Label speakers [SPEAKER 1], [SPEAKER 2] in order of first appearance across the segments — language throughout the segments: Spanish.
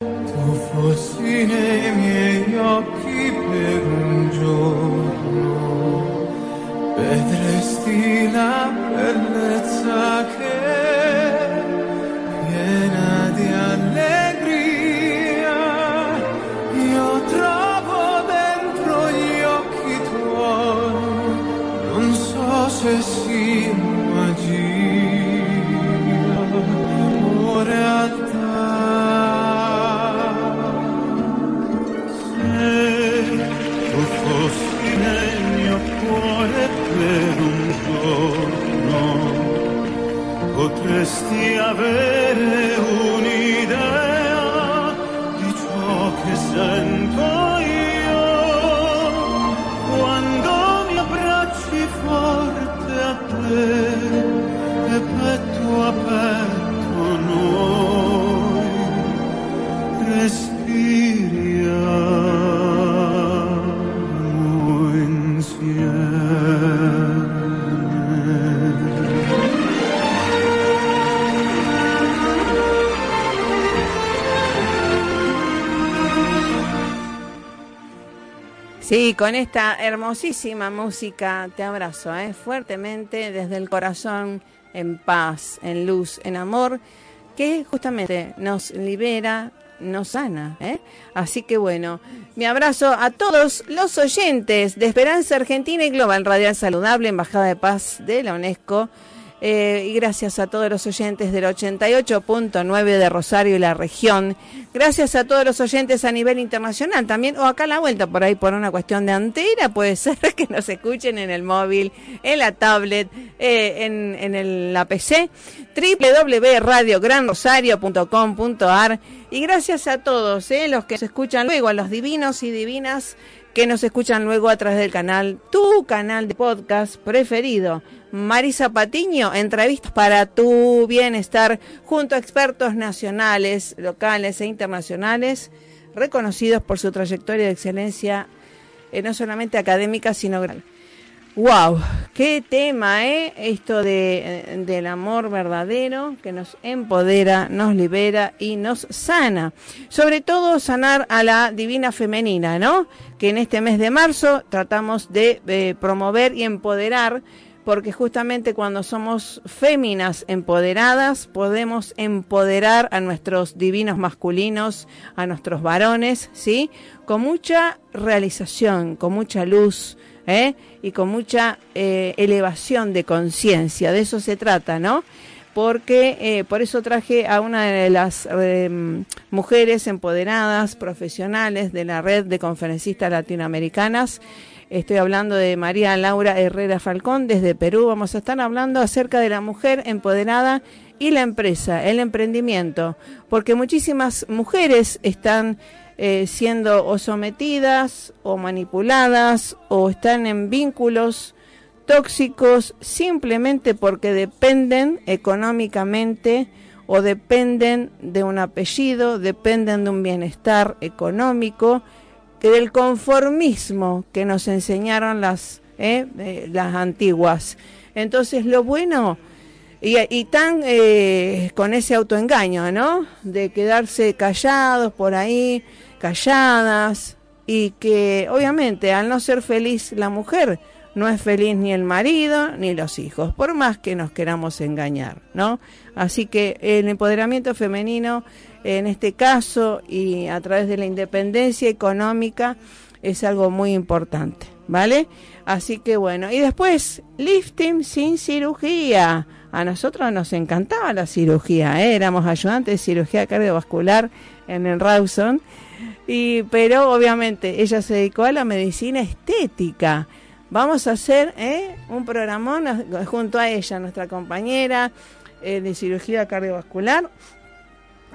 [SPEAKER 1] Tu fossi nei miei occhi per un giorno, vedresti la bellezza che potresti avere un'idea di ciò che sento
[SPEAKER 2] Sí, con esta hermosísima música te abrazo ¿eh? fuertemente desde el corazón, en paz, en luz, en amor, que justamente nos libera, nos sana. ¿eh? Así que bueno, mi abrazo a todos los oyentes de Esperanza Argentina y Global Radial Saludable, Embajada de Paz de la UNESCO. Eh, y gracias a todos los oyentes del 88.9 de Rosario y la región. Gracias a todos los oyentes a nivel internacional también, o acá a la vuelta por ahí por una cuestión de antena, puede ser que nos escuchen en el móvil, en la tablet, eh, en, en el, la PC, www.radiogranrosario.com.ar y gracias a todos eh, los que se escuchan luego, a los divinos y divinas que nos escuchan luego a través del canal, tu canal de podcast preferido. Marisa Patiño, entrevistas para tu bienestar junto a expertos nacionales, locales e internacionales reconocidos por su trayectoria de excelencia, eh, no solamente académica, sino gran. Wow, qué tema, ¿eh? Esto de, eh, del amor verdadero que nos empodera, nos libera y nos sana. Sobre todo sanar a la divina femenina, ¿no? Que en este mes de marzo tratamos de eh, promover y empoderar porque justamente cuando somos féminas empoderadas podemos empoderar a nuestros divinos masculinos, a nuestros varones, ¿sí? Con mucha realización, con mucha luz, ¿eh? Y con mucha eh, elevación de conciencia, de eso se trata, ¿no? Porque eh, por eso traje a una de las eh, mujeres empoderadas, profesionales de la red de conferencistas latinoamericanas, Estoy hablando de María Laura Herrera Falcón desde Perú. Vamos a estar hablando acerca de la mujer empoderada y la empresa, el emprendimiento, porque muchísimas mujeres están eh, siendo o sometidas o manipuladas o están en vínculos tóxicos simplemente porque dependen económicamente o dependen de un apellido, dependen de un bienestar económico que del conformismo que nos enseñaron las, eh, las antiguas. Entonces lo bueno, y, y tan eh, con ese autoengaño, ¿no? De quedarse callados por ahí, calladas, y que obviamente al no ser feliz la mujer, no es feliz ni el marido ni los hijos, por más que nos queramos engañar, ¿no? Así que el empoderamiento femenino en este caso y a través de la independencia económica es algo muy importante, ¿vale? Así que bueno, y después lifting sin cirugía. A nosotros nos encantaba la cirugía, ¿eh? éramos ayudantes de cirugía cardiovascular en el Rawson, y pero obviamente ella se dedicó a la medicina estética. Vamos a hacer ¿eh? un programón junto a ella, nuestra compañera eh, de cirugía cardiovascular,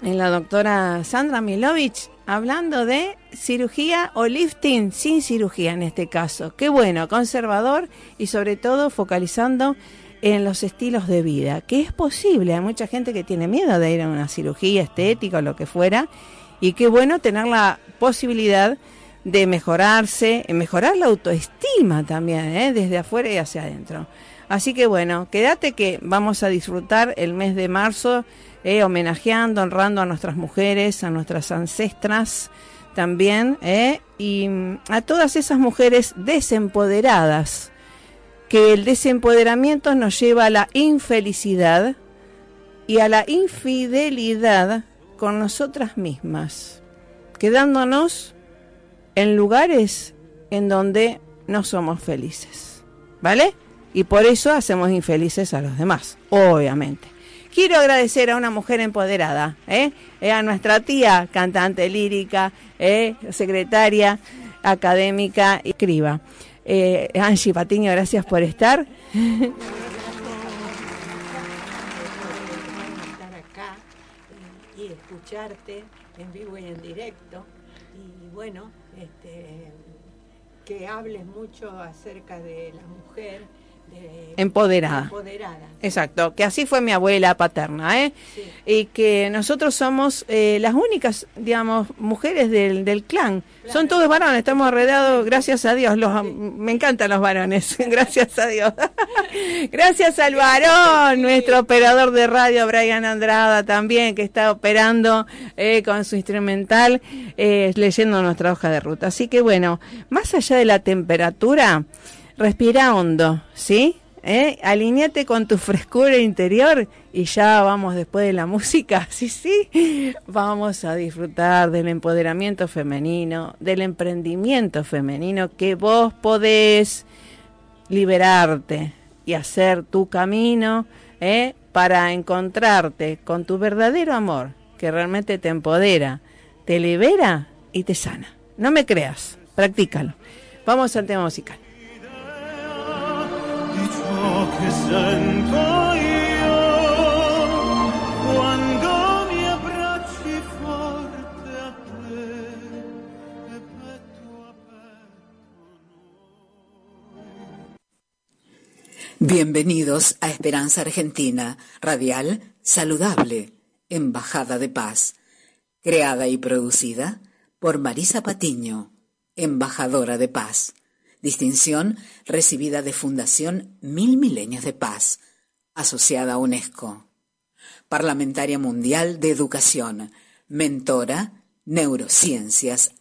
[SPEAKER 2] en la doctora Sandra Milovich. hablando de cirugía o lifting sin cirugía en este caso. Qué bueno, conservador y sobre todo focalizando en los estilos de vida, que es posible. Hay mucha gente que tiene miedo de ir a una cirugía estética o lo que fuera, y qué bueno tener la posibilidad de mejorarse, mejorar la autoestima también, ¿eh? desde afuera y hacia adentro. Así que bueno, quédate que vamos a disfrutar el mes de marzo eh, homenajeando, honrando a nuestras mujeres, a nuestras ancestras también, eh, y mm, a todas esas mujeres desempoderadas, que el desempoderamiento nos lleva a la infelicidad y a la infidelidad con nosotras mismas, quedándonos en lugares en donde no somos felices, ¿vale? Y por eso hacemos infelices a los demás, obviamente. Quiero agradecer a una mujer empoderada, ¿eh? ¿eh? a nuestra tía, cantante lírica, ¿eh? secretaria académica y escriba. Eh, Angie Patiño, gracias por estar.
[SPEAKER 3] estar acá y, y escucharte en vivo y en directo. Y bueno, este, que hables mucho acerca de la mujer
[SPEAKER 2] Empoderada. Exacto, que así fue mi abuela paterna, ¿eh? Y que nosotros somos eh, las únicas, digamos, mujeres del, del clan. Son todos varones, estamos rodeados, gracias a Dios. Los, me encantan los varones, gracias a Dios. gracias al varón, nuestro operador de radio, Brian Andrada, también, que está operando eh, con su instrumental, eh, leyendo nuestra hoja de ruta. Así que bueno, más allá de la temperatura, Respira hondo, ¿sí? ¿Eh? Alineate con tu frescura interior y ya vamos después de la música, sí, sí, vamos a disfrutar del empoderamiento femenino, del emprendimiento femenino que vos podés liberarte y hacer tu camino ¿eh? para encontrarte con tu verdadero amor que realmente te empodera, te libera y te sana. No me creas, practícalo. Vamos al tema musical.
[SPEAKER 4] Bienvenidos a Esperanza Argentina, radial, saludable, Embajada de Paz, creada y producida por Marisa Patiño, embajadora de paz distinción recibida de Fundación Mil Milenios de Paz, asociada a UNESCO. Parlamentaria Mundial de Educación, mentora, neurociencias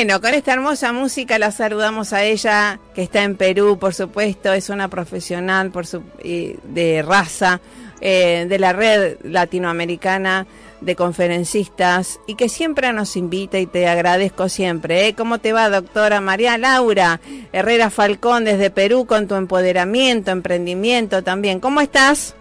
[SPEAKER 2] Bueno, con esta hermosa música la saludamos a ella, que está en Perú, por supuesto, es una profesional por su, de raza, eh, de la red latinoamericana de conferencistas y que siempre nos invita y te agradezco siempre. ¿eh? ¿Cómo te va, doctora María Laura Herrera Falcón desde Perú con tu empoderamiento, emprendimiento también? ¿Cómo estás?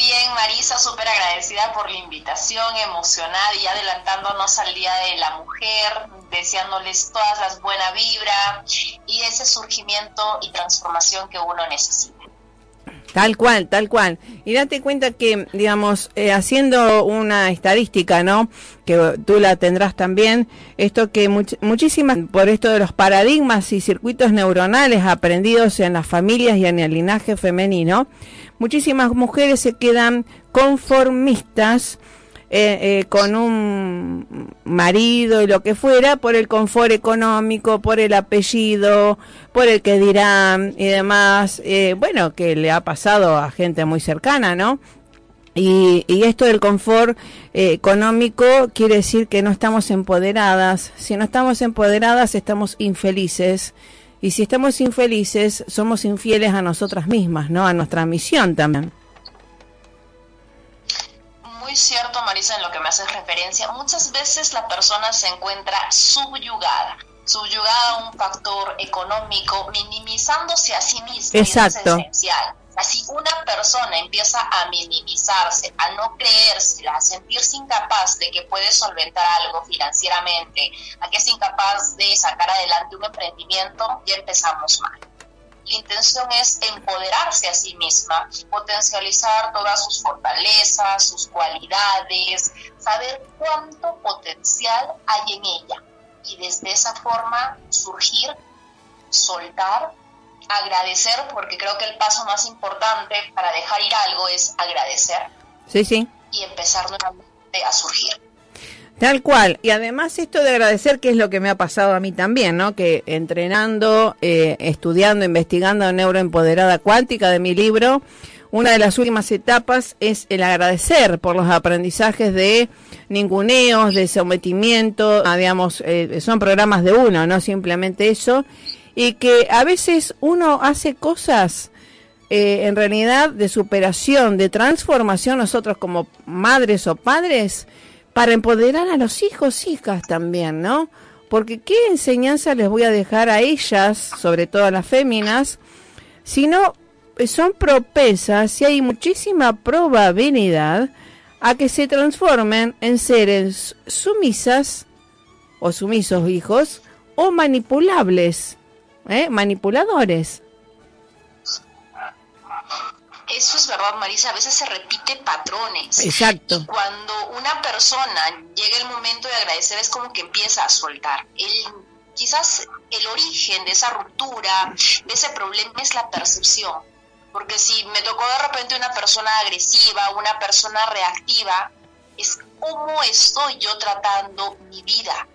[SPEAKER 5] Bien, Marisa, súper agradecida por la invitación, emocionada y adelantándonos al Día de la Mujer, deseándoles todas las buena vibra y ese surgimiento y transformación que uno necesita.
[SPEAKER 2] Tal cual, tal cual. Y date cuenta que, digamos, eh, haciendo una estadística, ¿no? Que tú la tendrás también, esto que muchísimas, por esto de los paradigmas y circuitos neuronales aprendidos en las familias y en el linaje femenino, muchísimas mujeres se quedan conformistas eh, eh, con un marido y lo que fuera por el confort económico, por el apellido, por el que dirán y demás. Eh, bueno, que le ha pasado a gente muy cercana, ¿no? Y, y, esto del confort económico quiere decir que no estamos empoderadas. Si no estamos empoderadas, estamos infelices. Y si estamos infelices, somos infieles a nosotras mismas, ¿no? A nuestra misión también
[SPEAKER 5] muy cierto, Marisa, en lo que me haces referencia. Muchas veces la persona se encuentra subyugada, subyugada a un factor económico, minimizándose a sí misma.
[SPEAKER 2] Exacto.
[SPEAKER 5] es esencial. Así una persona empieza a minimizarse, a no creérsela, a sentirse incapaz de que puede solventar algo financieramente, a que es incapaz de sacar adelante un emprendimiento, ya empezamos mal. La intención es empoderarse a sí misma, potencializar todas sus fortalezas, sus cualidades, saber cuánto potencial hay en ella y desde esa forma surgir, soltar, agradecer, porque creo que el paso más importante para dejar ir algo es agradecer.
[SPEAKER 2] Sí, sí.
[SPEAKER 5] Y empezar nuevamente a surgir.
[SPEAKER 2] Tal cual. Y además esto de agradecer, que es lo que me ha pasado a mí también, ¿no? Que entrenando, eh, estudiando, investigando neuroempoderada cuántica de mi libro, una de las últimas etapas es el agradecer por los aprendizajes de ninguneos, de sometimiento, digamos, eh, son programas de uno, no simplemente eso, y que a veces uno hace cosas eh, en realidad de superación, de transformación nosotros como madres o padres, para empoderar a los hijos, hijas también, ¿no? Porque qué enseñanza les voy a dejar a ellas, sobre todo a las féminas, si no eh, son propensas, si hay muchísima probabilidad a que se transformen en seres sumisas o sumisos hijos o manipulables, ¿eh? manipuladores.
[SPEAKER 5] Eso es verdad, Marisa, a veces se repite patrones.
[SPEAKER 2] Exacto.
[SPEAKER 5] Y cuando una persona llega el momento de agradecer es como que empieza a soltar. El, quizás el origen de esa ruptura, de ese problema es la percepción. Porque si me tocó de repente una persona agresiva, una persona reactiva, es cómo estoy yo tratando mi vida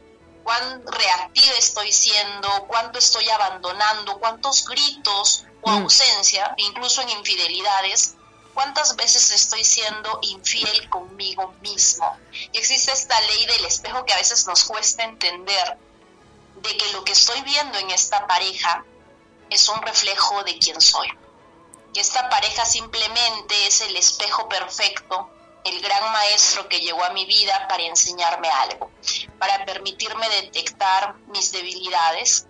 [SPEAKER 5] cuán reactiva estoy siendo, cuánto estoy abandonando, cuántos gritos o mm. ausencia, incluso en infidelidades, cuántas veces estoy siendo infiel conmigo mismo. Y existe esta ley del espejo que a veces nos cuesta entender, de que lo que estoy viendo en esta pareja es un reflejo de quién soy. Que esta pareja simplemente es el espejo perfecto el gran maestro que llegó a mi vida para enseñarme algo, para permitirme detectar mis debilidades,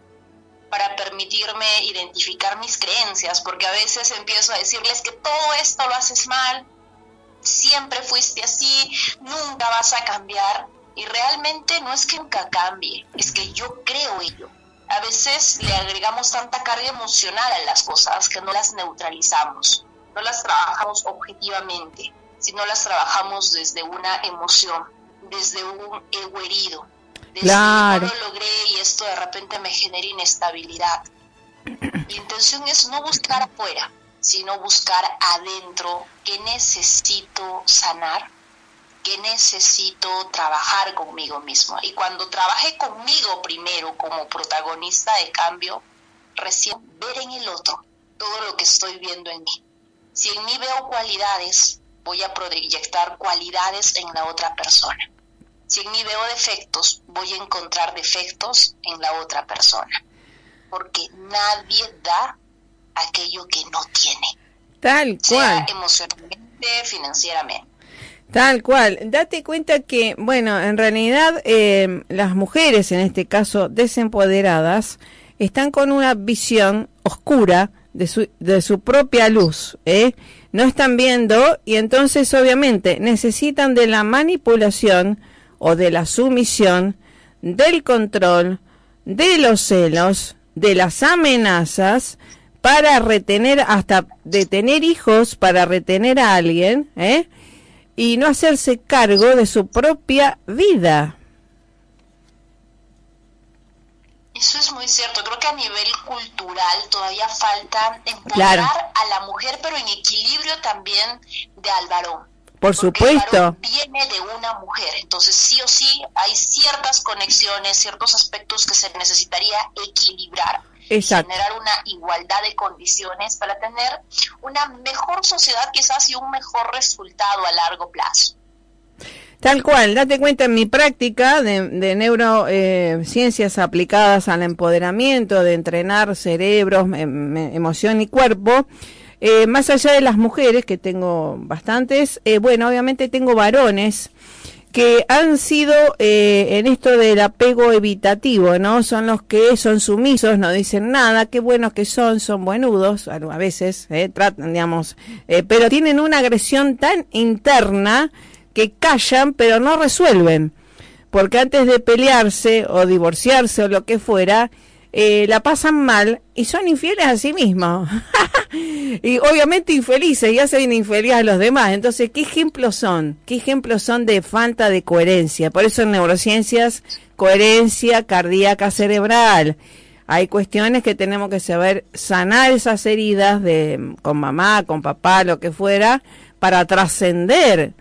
[SPEAKER 5] para permitirme identificar mis creencias, porque a veces empiezo a decirles que todo esto lo haces mal, siempre fuiste así, nunca vas a cambiar, y realmente no es que nunca cambie, es que yo creo ello. A veces le agregamos tanta carga emocional a las cosas que no las neutralizamos, no las trabajamos objetivamente si no las trabajamos desde una emoción, desde un ego herido, desde no lo logré y esto de repente me genera inestabilidad. La intención es no buscar afuera, sino buscar adentro qué necesito sanar, qué necesito trabajar conmigo mismo. Y cuando trabaje conmigo primero como protagonista de cambio, recién ver en el otro todo lo que estoy viendo en mí. Si en mí veo cualidades, voy a proyectar cualidades en la otra persona. Si en mí veo defectos, voy a encontrar defectos en la otra persona. Porque nadie da aquello que no tiene.
[SPEAKER 2] Tal
[SPEAKER 5] Sea
[SPEAKER 2] cual.
[SPEAKER 5] emocionalmente, financieramente.
[SPEAKER 2] Tal cual. Date cuenta que, bueno, en realidad eh, las mujeres, en este caso desempoderadas, están con una visión oscura de su, de su propia luz, ¿eh? No están viendo y entonces obviamente necesitan de la manipulación o de la sumisión, del control, de los celos, de las amenazas para retener, hasta de tener hijos, para retener a alguien, ¿eh? y no hacerse cargo de su propia vida.
[SPEAKER 5] Eso es muy cierto. Creo que a nivel cultural todavía falta empoderar
[SPEAKER 2] Claro.
[SPEAKER 5] a la mujer, pero en equilibrio también de al varón.
[SPEAKER 2] Por
[SPEAKER 5] Porque
[SPEAKER 2] supuesto.
[SPEAKER 5] varón viene de una mujer, entonces sí o sí hay ciertas conexiones, ciertos aspectos que se necesitaría equilibrar.
[SPEAKER 2] Exacto.
[SPEAKER 5] Generar una igualdad de condiciones para tener una mejor sociedad quizás y un mejor resultado a largo plazo.
[SPEAKER 2] Tal cual, date cuenta en mi práctica de, neurociencias aplicadas al empoderamiento, de entrenar cerebros, em- em- emoción y cuerpo, eh, más allá de las mujeres, que tengo bastantes, eh, bueno, obviamente tengo varones que han sido eh, en esto del apego evitativo, ¿no? Son los que son sumisos, no dicen nada, qué buenos que son, son buenudos, a veces, eh, tratan, digamos, eh, pero tienen una agresión tan interna que callan pero no resuelven, porque antes de pelearse o divorciarse o lo que fuera, eh, la pasan mal y son infieles a sí mismos. y obviamente infelices y hacen infeliz a los demás. Entonces, ¿qué ejemplos son? ¿Qué ejemplos son de falta de coherencia? Por eso en neurociencias, coherencia cardíaca cerebral. Hay cuestiones que tenemos que saber sanar esas heridas de con mamá, con papá, lo que fuera, para trascender.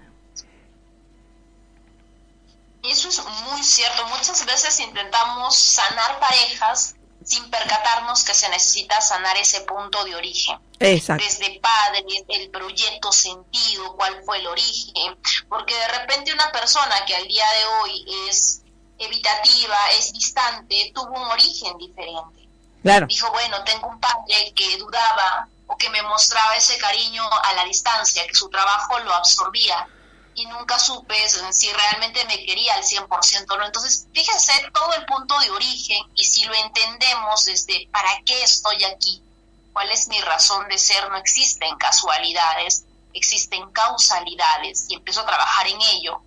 [SPEAKER 5] Y eso es muy cierto. Muchas veces intentamos sanar parejas sin percatarnos que se necesita sanar ese punto de origen.
[SPEAKER 2] Exacto.
[SPEAKER 5] Desde padres, el proyecto sentido, cuál fue el origen. Porque de repente una persona que al día de hoy es evitativa, es distante, tuvo un origen diferente.
[SPEAKER 2] Claro.
[SPEAKER 5] Dijo, bueno, tengo un padre que dudaba o que me mostraba ese cariño a la distancia, que su trabajo lo absorbía y nunca supe si realmente me quería al 100% o no. Entonces, fíjense todo el punto de origen y si lo entendemos desde para qué estoy aquí, cuál es mi razón de ser, no existen casualidades, existen causalidades y empiezo a trabajar en ello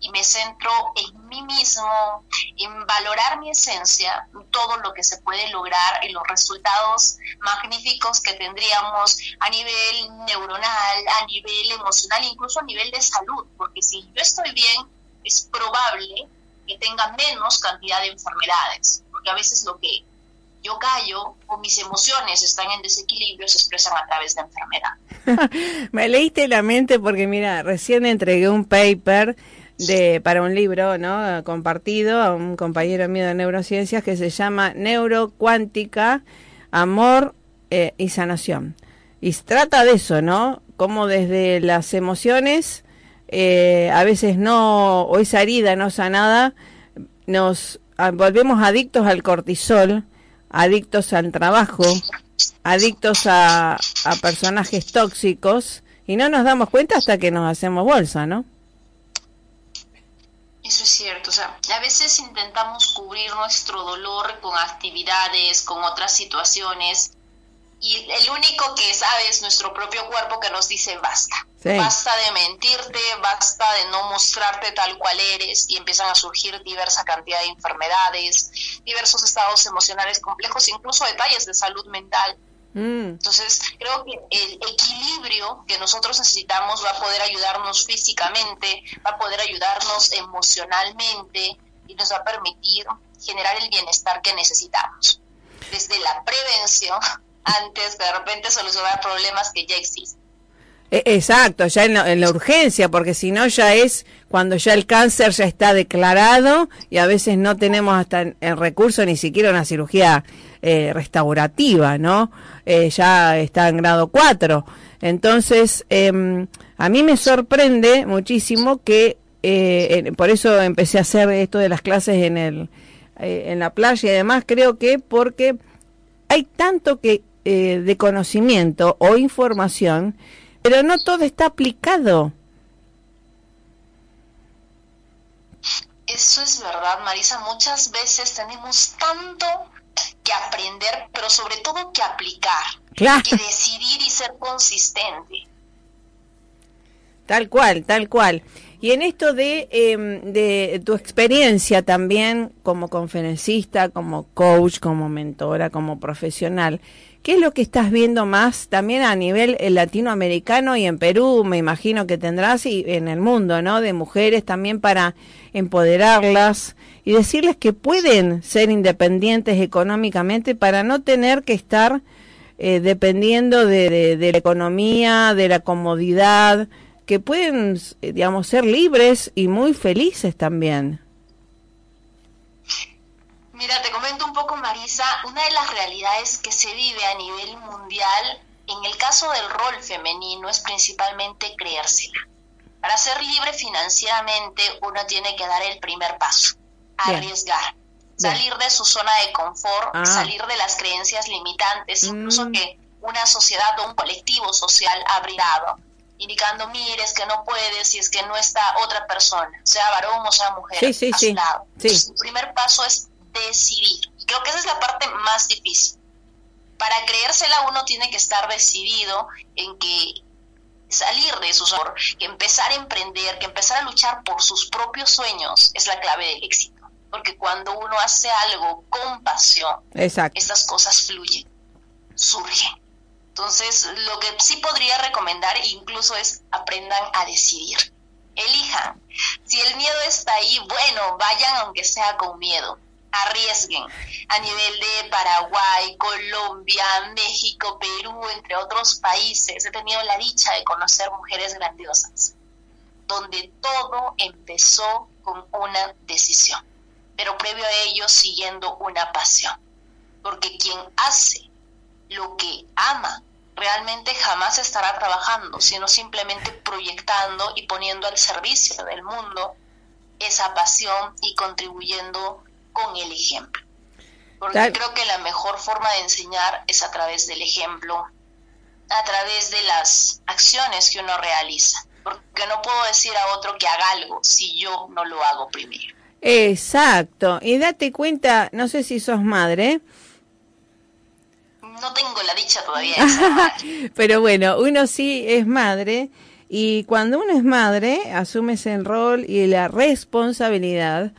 [SPEAKER 5] y me centro en mí mismo, en valorar mi esencia, todo lo que se puede lograr y los resultados magníficos que tendríamos a nivel neuronal, a nivel emocional, incluso a nivel de salud, porque si yo estoy bien, es probable que tenga menos cantidad de enfermedades, porque a veces lo que yo callo o mis emociones están en desequilibrio se expresan a través de enfermedad.
[SPEAKER 2] Me leíste la mente porque mira, recién entregué un paper de para un libro, ¿no? compartido a un compañero mío de neurociencias que se llama Neurocuántica, amor eh, y sanación. Y se trata de eso, ¿no? Como desde las emociones eh, a veces no o esa herida no sanada nos ah, volvemos adictos al cortisol, adictos al trabajo, adictos a personajes tóxicos y no nos damos cuenta hasta que nos hacemos bolsa, ¿no?
[SPEAKER 5] Eso es cierto, o sea, a veces intentamos cubrir nuestro dolor con actividades, con otras situaciones, y el único que sabe es nuestro propio cuerpo que nos dice basta.
[SPEAKER 2] Sí.
[SPEAKER 5] Basta de mentirte, basta de no mostrarte tal cual eres y empiezan a surgir diversa cantidad de enfermedades, diversos estados emocionales complejos, incluso detalles de salud mental.
[SPEAKER 2] Mm,
[SPEAKER 5] Entonces, creo que el equilibrio que nosotros necesitamos va a poder ayudarnos físicamente, va a poder ayudarnos emocionalmente y nos va a permitir generar el bienestar que necesitamos. Desde la prevención, antes de repente solucionar problemas que ya existen.
[SPEAKER 2] e- Exacto, ya en la, en la urgencia, porque si no ya es cuando ya el cáncer ya está declarado y a veces no tenemos hasta el, el recurso ni siquiera una cirugía eh, restaurativa, ¿no? Eh, ya está en grado 4. Entonces, em, a mí me sorprende muchísimo que eh, por eso empecé a hacer esto de las clases en el eh, en la playa y además creo que porque hay tanto que eh, de conocimiento o información, pero no todo está aplicado.
[SPEAKER 5] Eso es verdad, Marisa. Muchas veces tenemos tanto que aprender, pero sobre todo que aplicar, que decidir y ser consistente.
[SPEAKER 2] Tal cual, tal cual. Y en esto de, em, de tu experiencia también como conferencista, como coach, como mentora, como profesional, ¿qué es lo que estás viendo más también a nivel eh, latinoamericano y en Perú, me imagino que tendrás, y en el mundo, ¿no? De mujeres también para empoderarlas y decirles que pueden ser independientes económicamente para no tener que estar eh, dependiendo de, de la economía, de la comodidad, que pueden, eh, digamos, ser libres y muy felices también.
[SPEAKER 5] Mira, te comento un poco, Marisa, una de las realidades que se vive a nivel mundial en el caso del rol femenino es principalmente creérsela. Para ser libre financieramente uno tiene que dar el primer paso, arriesgar, salir de su zona de confort, ah. salir de las creencias limitantes, incluso mm. que una sociedad o un colectivo social ha brindado indicando, mire, es que no puedes si es que no está otra persona, sea varón o sea mujer, a su lado. el primer paso es decidir. Creo que esa es la parte más difícil. Para creérsela uno tiene que estar decidido en que salir de su que empezar a emprender, que empezar a luchar por sus propios sueños es la clave del éxito. Porque cuando uno hace algo con pasión, estas cosas fluyen, surgen. Entonces, lo que sí podría recomendar incluso es aprendan a decidir. Elijan. Si el miedo está ahí, bueno, vayan aunque sea con miedo. Arriesguen. A nivel de Paraguay, Colombia, México, Perú, entre otros países, he tenido la dicha de conocer mujeres grandiosas, donde todo empezó con una decisión, pero previo a ello siguiendo una pasión. Porque quien hace lo que ama, realmente jamás estará trabajando, sino simplemente proyectando y poniendo al servicio del mundo esa pasión y contribuyendo con el ejemplo. Porque creo que la mejor forma de enseñar es a través del ejemplo, a través de las acciones que uno realiza. Porque no puedo decir a otro que haga algo si yo no lo hago primero.
[SPEAKER 2] Exacto. Y date cuenta, no sé si sos madre,
[SPEAKER 5] no tengo la dicha todavía.
[SPEAKER 2] Pero bueno, uno sí es madre y cuando uno es madre, asume ese rol y la responsabilidad.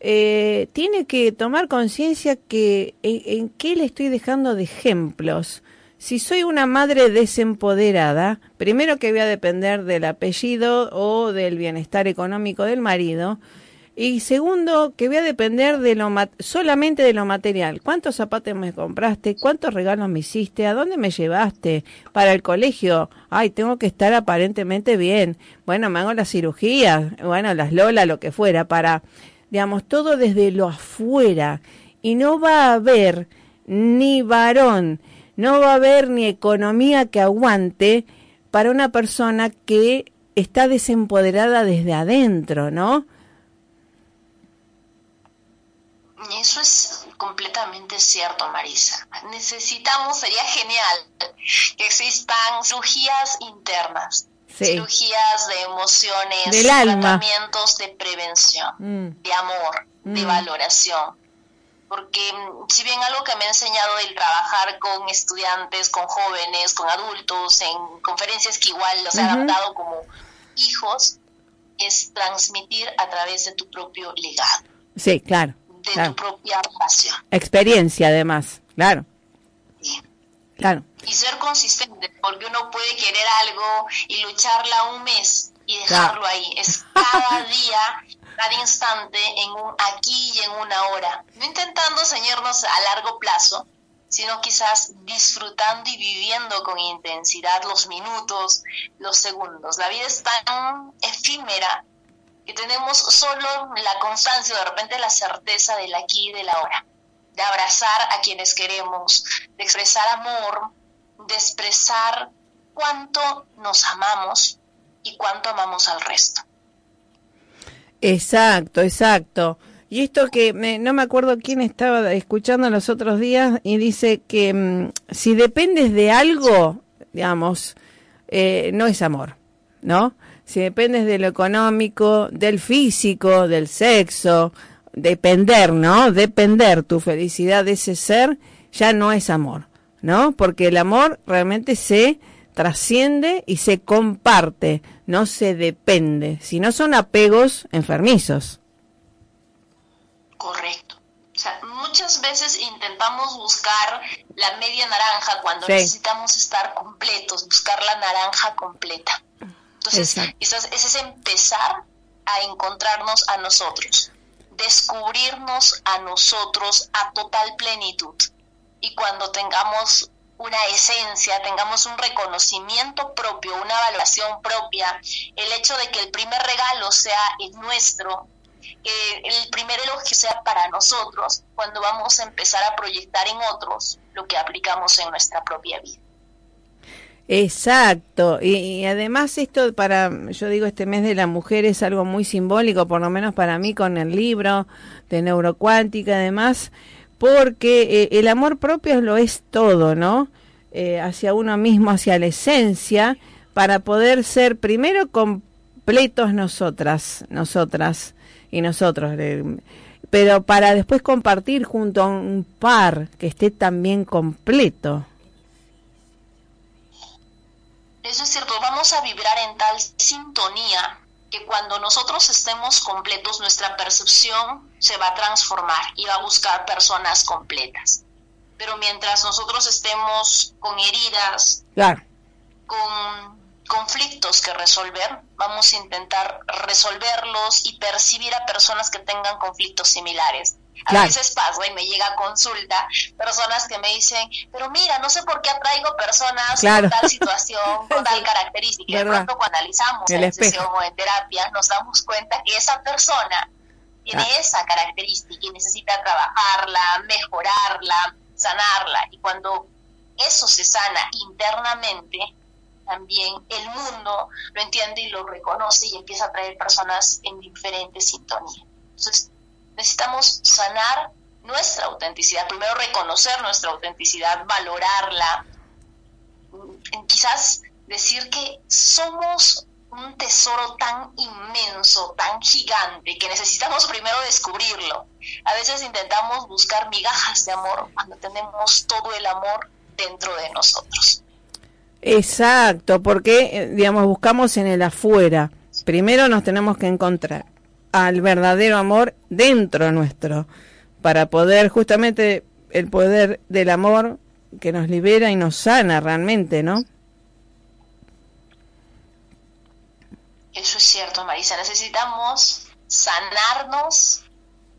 [SPEAKER 2] Eh, tiene que tomar conciencia que en, qué le estoy dejando de ejemplos. Si soy una madre desempoderada, primero que voy a depender del apellido o del bienestar económico del marido, y segundo, que voy a depender de lo solamente de lo material. ¿Cuántos zapatos me compraste? ¿Cuántos regalos me hiciste? ¿A dónde me llevaste? Para el colegio. Ay, tengo que estar aparentemente bien. Bueno, me hago las cirugías, bueno, las Lola, lo que fuera, para, digamos, todo desde lo afuera. Y no va a haber ni varón, no va a haber ni economía que aguante para una persona que está desempoderada desde adentro, ¿no?
[SPEAKER 5] Eso es completamente cierto, Marisa. Necesitamos, sería genial que existan cirugías internas, cirugías de emociones, tratamientos de prevención, mm. de amor, de mm. valoración. Porque mm, si bien algo que me ha enseñado el trabajar con estudiantes, con jóvenes, con adultos, en conferencias que igual los he adaptado como hijos, es transmitir a través de tu propio legado.
[SPEAKER 2] Sí, claro
[SPEAKER 5] de tu propia pasión.
[SPEAKER 2] Experiencia, además, claro. Claro.
[SPEAKER 5] Y ser consistente, porque uno puede querer algo y lucharla un mes y dejarlo ahí. Es cada día, cada instante, en un aquí y en una hora. No intentando ceñirnos a largo plazo, sino quizás disfrutando y viviendo con intensidad los minutos, los segundos. La vida es tan efímera que tenemos solo la constancia, de repente la certeza del aquí y del ahora, de abrazar a quienes queremos, de expresar amor, de expresar cuánto nos amamos y cuánto amamos al resto.
[SPEAKER 2] Exacto, exacto. Y esto que no me acuerdo quién estaba escuchando los otros días y dice que mm, si dependes de algo, digamos, eh, no es amor, ¿no? Si dependes de lo económico, del físico, del sexo, depender, ¿no? Depender tu felicidad de ese ser, ya no es amor, ¿no? Porque el amor realmente se trasciende y se comparte, no se depende, si no son apegos enfermizos.
[SPEAKER 5] Correcto. O sea, muchas veces intentamos buscar la media naranja cuando necesitamos estar completos, buscar la naranja completa. Entonces, ese es empezar a encontrarnos a nosotros, descubrirnos a nosotros a total plenitud. Y cuando tengamos una esencia, tengamos un reconocimiento propio, una valoración propia, el hecho de que el primer regalo sea el nuestro, que el primer elogio sea para nosotros cuando vamos a empezar a proyectar en otros lo que aplicamos en nuestra propia vida.
[SPEAKER 2] Exacto, y, además esto para, yo digo, este mes de la mujer es algo muy simbólico, por lo menos para mí con el libro de neurocuántica, además, porque eh, el amor propio lo es todo, ¿no? Eh, hacia uno mismo, hacia la esencia, para poder ser primero completos nosotras, nosotras, y nosotros. pero para después compartir junto a un par que esté también completo.
[SPEAKER 5] Eso es cierto, vamos a vibrar en tal sintonía que cuando nosotros estemos completos nuestra percepción se va a transformar y va a buscar personas completas. Pero mientras nosotros estemos con heridas, con conflictos que resolver, vamos a intentar resolverlos y percibir a personas que tengan conflictos similares. A veces pasa y me llega a consulta personas que me dicen, pero mira, no sé por qué atraigo personas con tal situación, con tal característica. De pronto cuando analizamos en sesión o en terapia, nos damos cuenta que esa persona tiene ah. esa característica y necesita trabajarla, mejorarla, sanarla. Y cuando eso se sana internamente, también el mundo lo entiende y lo reconoce y empieza a traer personas en diferentes sintonías. Entonces, necesitamos sanar nuestra autenticidad, primero reconocer nuestra autenticidad, valorarla, quizás decir que somos un tesoro tan inmenso, tan gigante, que necesitamos primero descubrirlo. A veces intentamos buscar migajas de amor cuando tenemos todo el amor dentro de nosotros.
[SPEAKER 2] Exacto, porque, eh, digamos, buscamos en el afuera. Primero nos tenemos que encontrar al verdadero amor dentro nuestro, para poder justamente el poder del amor que nos libera y nos sana realmente, ¿no?
[SPEAKER 5] Eso es cierto, Marisa. Necesitamos sanarnos,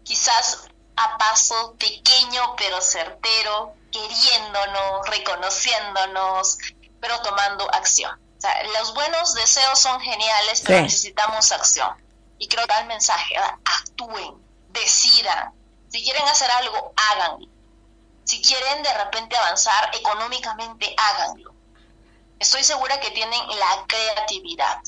[SPEAKER 5] quizás a paso pequeño pero certero, queriéndonos, reconociéndonos, pero tomando acción. O sea, los buenos deseos son geniales, pero necesitamos acción. Y creo que el mensaje, actúen, decidan. Si quieren hacer algo, háganlo. Si quieren de repente avanzar económicamente, háganlo. Estoy segura que tienen la creatividad.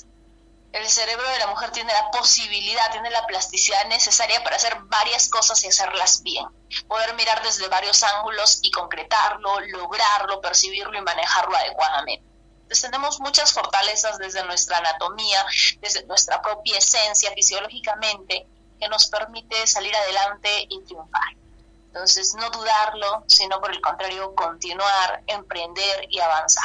[SPEAKER 5] El cerebro de la mujer tiene la posibilidad, tiene la plasticidad necesaria para hacer varias cosas y hacerlas bien. Poder mirar desde varios ángulos y concretarlo, lograrlo, percibirlo y manejarlo adecuadamente. Entonces tenemos muchas fortalezas desde nuestra anatomía, desde nuestra propia esencia fisiológicamente, que nos permite salir adelante y triunfar. Entonces no dudarlo, sino por el contrario continuar, emprender y avanzar.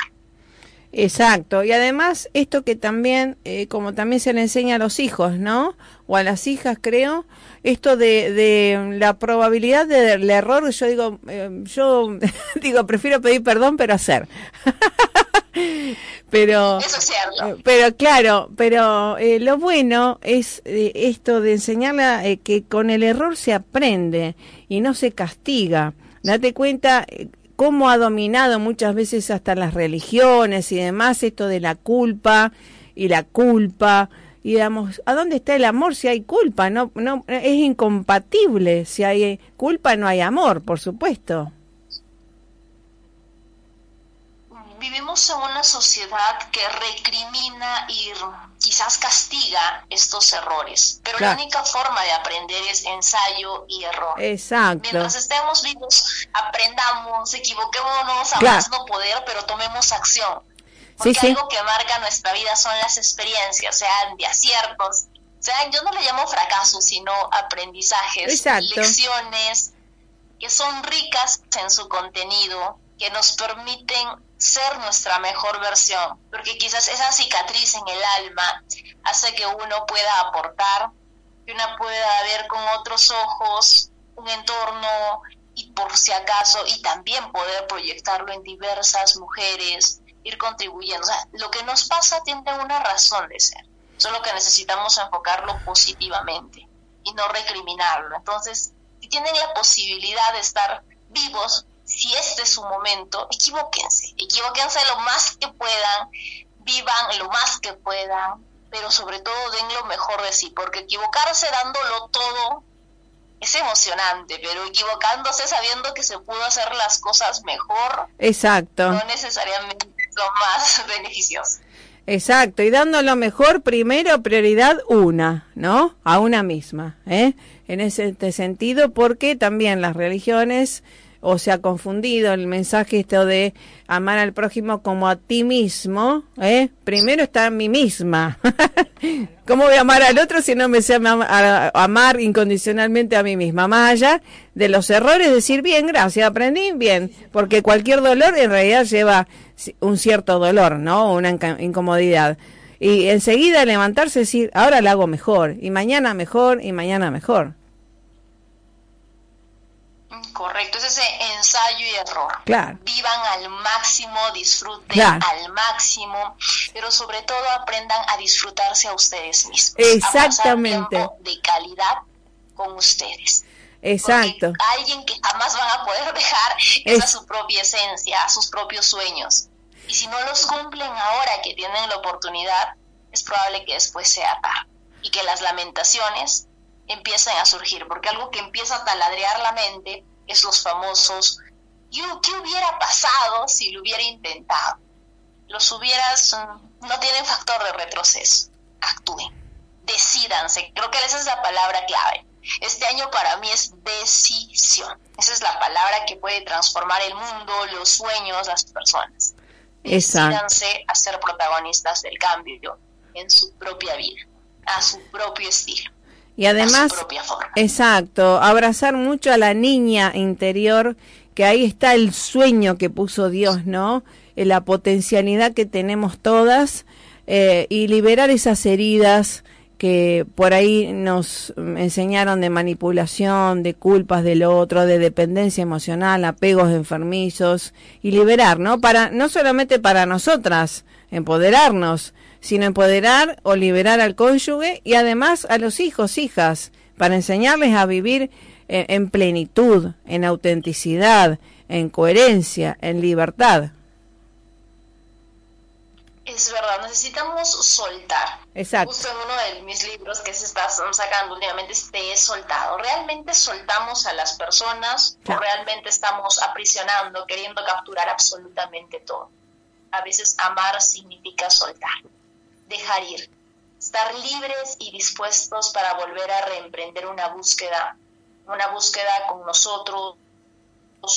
[SPEAKER 2] Exacto, y además esto que también, eh, como también se le enseña a los hijos, ¿no? O a las hijas, creo, esto de, de la probabilidad del error, yo digo, eh, yo digo, prefiero pedir perdón, pero hacer. pero, pero claro, pero eh, lo bueno es esto de enseñarle que con el error se aprende y no se castiga. Date cuenta cómo ha dominado muchas veces hasta las religiones y demás esto de la culpa y la culpa y digamos, ¿a dónde está el amor si hay culpa? No, no, es incompatible. Si hay culpa no hay amor, por supuesto.
[SPEAKER 5] vivimos en una sociedad que recrimina y quizás castiga estos errores, pero la única forma de aprender es ensayo y error.
[SPEAKER 2] Exacto.
[SPEAKER 5] Mientras estemos vivos, aprendamos, equivoquémonos a más no poder, pero tomemos acción. Porque algo que marca nuestra vida son las experiencias, sean de aciertos, sean, yo no le llamo fracasos, sino aprendizajes, lecciones que son ricas en su contenido, que nos permiten ser nuestra mejor versión, porque quizás esa cicatriz en el alma hace que uno pueda aportar, que uno pueda ver con otros ojos un entorno y por si acaso, y también poder proyectarlo en diversas mujeres, ir contribuyendo. O sea, lo que nos pasa tiene una razón de ser, solo que necesitamos enfocarlo positivamente y no recriminarlo. Entonces, si tienen la posibilidad de estar vivos, si este es su momento, equivóquense, equivóquense lo más que puedan, vivan lo más que puedan, pero sobre todo den lo mejor de sí, porque equivocarse dándolo todo es emocionante, pero equivocándose sabiendo que se pudo hacer las cosas mejor,
[SPEAKER 2] exacto,
[SPEAKER 5] no necesariamente más beneficioso.
[SPEAKER 2] Exacto, y dando lo mejor, primero prioridad una, ¿no? A una misma, ¿eh? En ese sentido, porque también las religiones o se ha confundido el mensaje esto de amar al prójimo como a ti mismo, ¿eh? Primero está mí misma. ¿Cómo voy a amar al otro si no me sé amar incondicionalmente a mí misma? Más allá de los errores, decir, bien, gracias, aprendí bien, porque cualquier dolor en realidad lleva un cierto dolor, ¿no? Una incomodidad. Y enseguida levantarse y decir, ahora lo hago mejor, y mañana mejor, y mañana mejor.
[SPEAKER 5] Correcto, es ese ensayo y error.
[SPEAKER 2] Claro.
[SPEAKER 5] Vivan al máximo, disfruten al máximo, pero sobre todo aprendan a disfrutarse a ustedes mismos.
[SPEAKER 2] Exactamente.
[SPEAKER 5] A de calidad con ustedes.
[SPEAKER 2] Exacto.
[SPEAKER 5] alguien que jamás van a poder dejar es, a su propia esencia, a sus propios sueños. Y si no los cumplen ahora que tienen la oportunidad, es probable que después sea tarde y que las lamentaciones empiecen a surgir, porque algo que empieza a taladrear la mente es los famosos ¿qué hubiera pasado si lo hubiera intentado? Los hubieras mm, no tienen factor de retroceso. Actúen, decídanse. Creo que esa es la palabra clave. Este año para mí es decisión. Esa es la palabra que puede transformar el mundo, los sueños, las personas. Decídanse a ser protagonistas del cambio en su propia vida, a su propio estilo.
[SPEAKER 2] Y además, exacto, abrazar mucho a la niña interior, que ahí está el sueño que puso Dios, ¿no? Eh, la potencialidad que tenemos todas eh, y liberar esas heridas que por ahí nos enseñaron de manipulación, de culpas del otro, de dependencia emocional, apegos enfermizos y liberar, ¿no? Para no solamente para nosotras empoderarnos, sino empoderar o liberar al cónyuge y además a los hijos, hijas, para enseñarles a vivir en, plenitud, en autenticidad, en coherencia, en libertad.
[SPEAKER 5] Es verdad, necesitamos soltar.
[SPEAKER 2] Exacto.
[SPEAKER 5] Justo en uno de mis libros que se está sacando últimamente, este es soltado. ¿Realmente soltamos a las personas o realmente estamos aprisionando, queriendo capturar absolutamente todo? A veces amar significa soltar dejar ir, estar libres y dispuestos para volver a reemprender una búsqueda, una búsqueda con nosotros,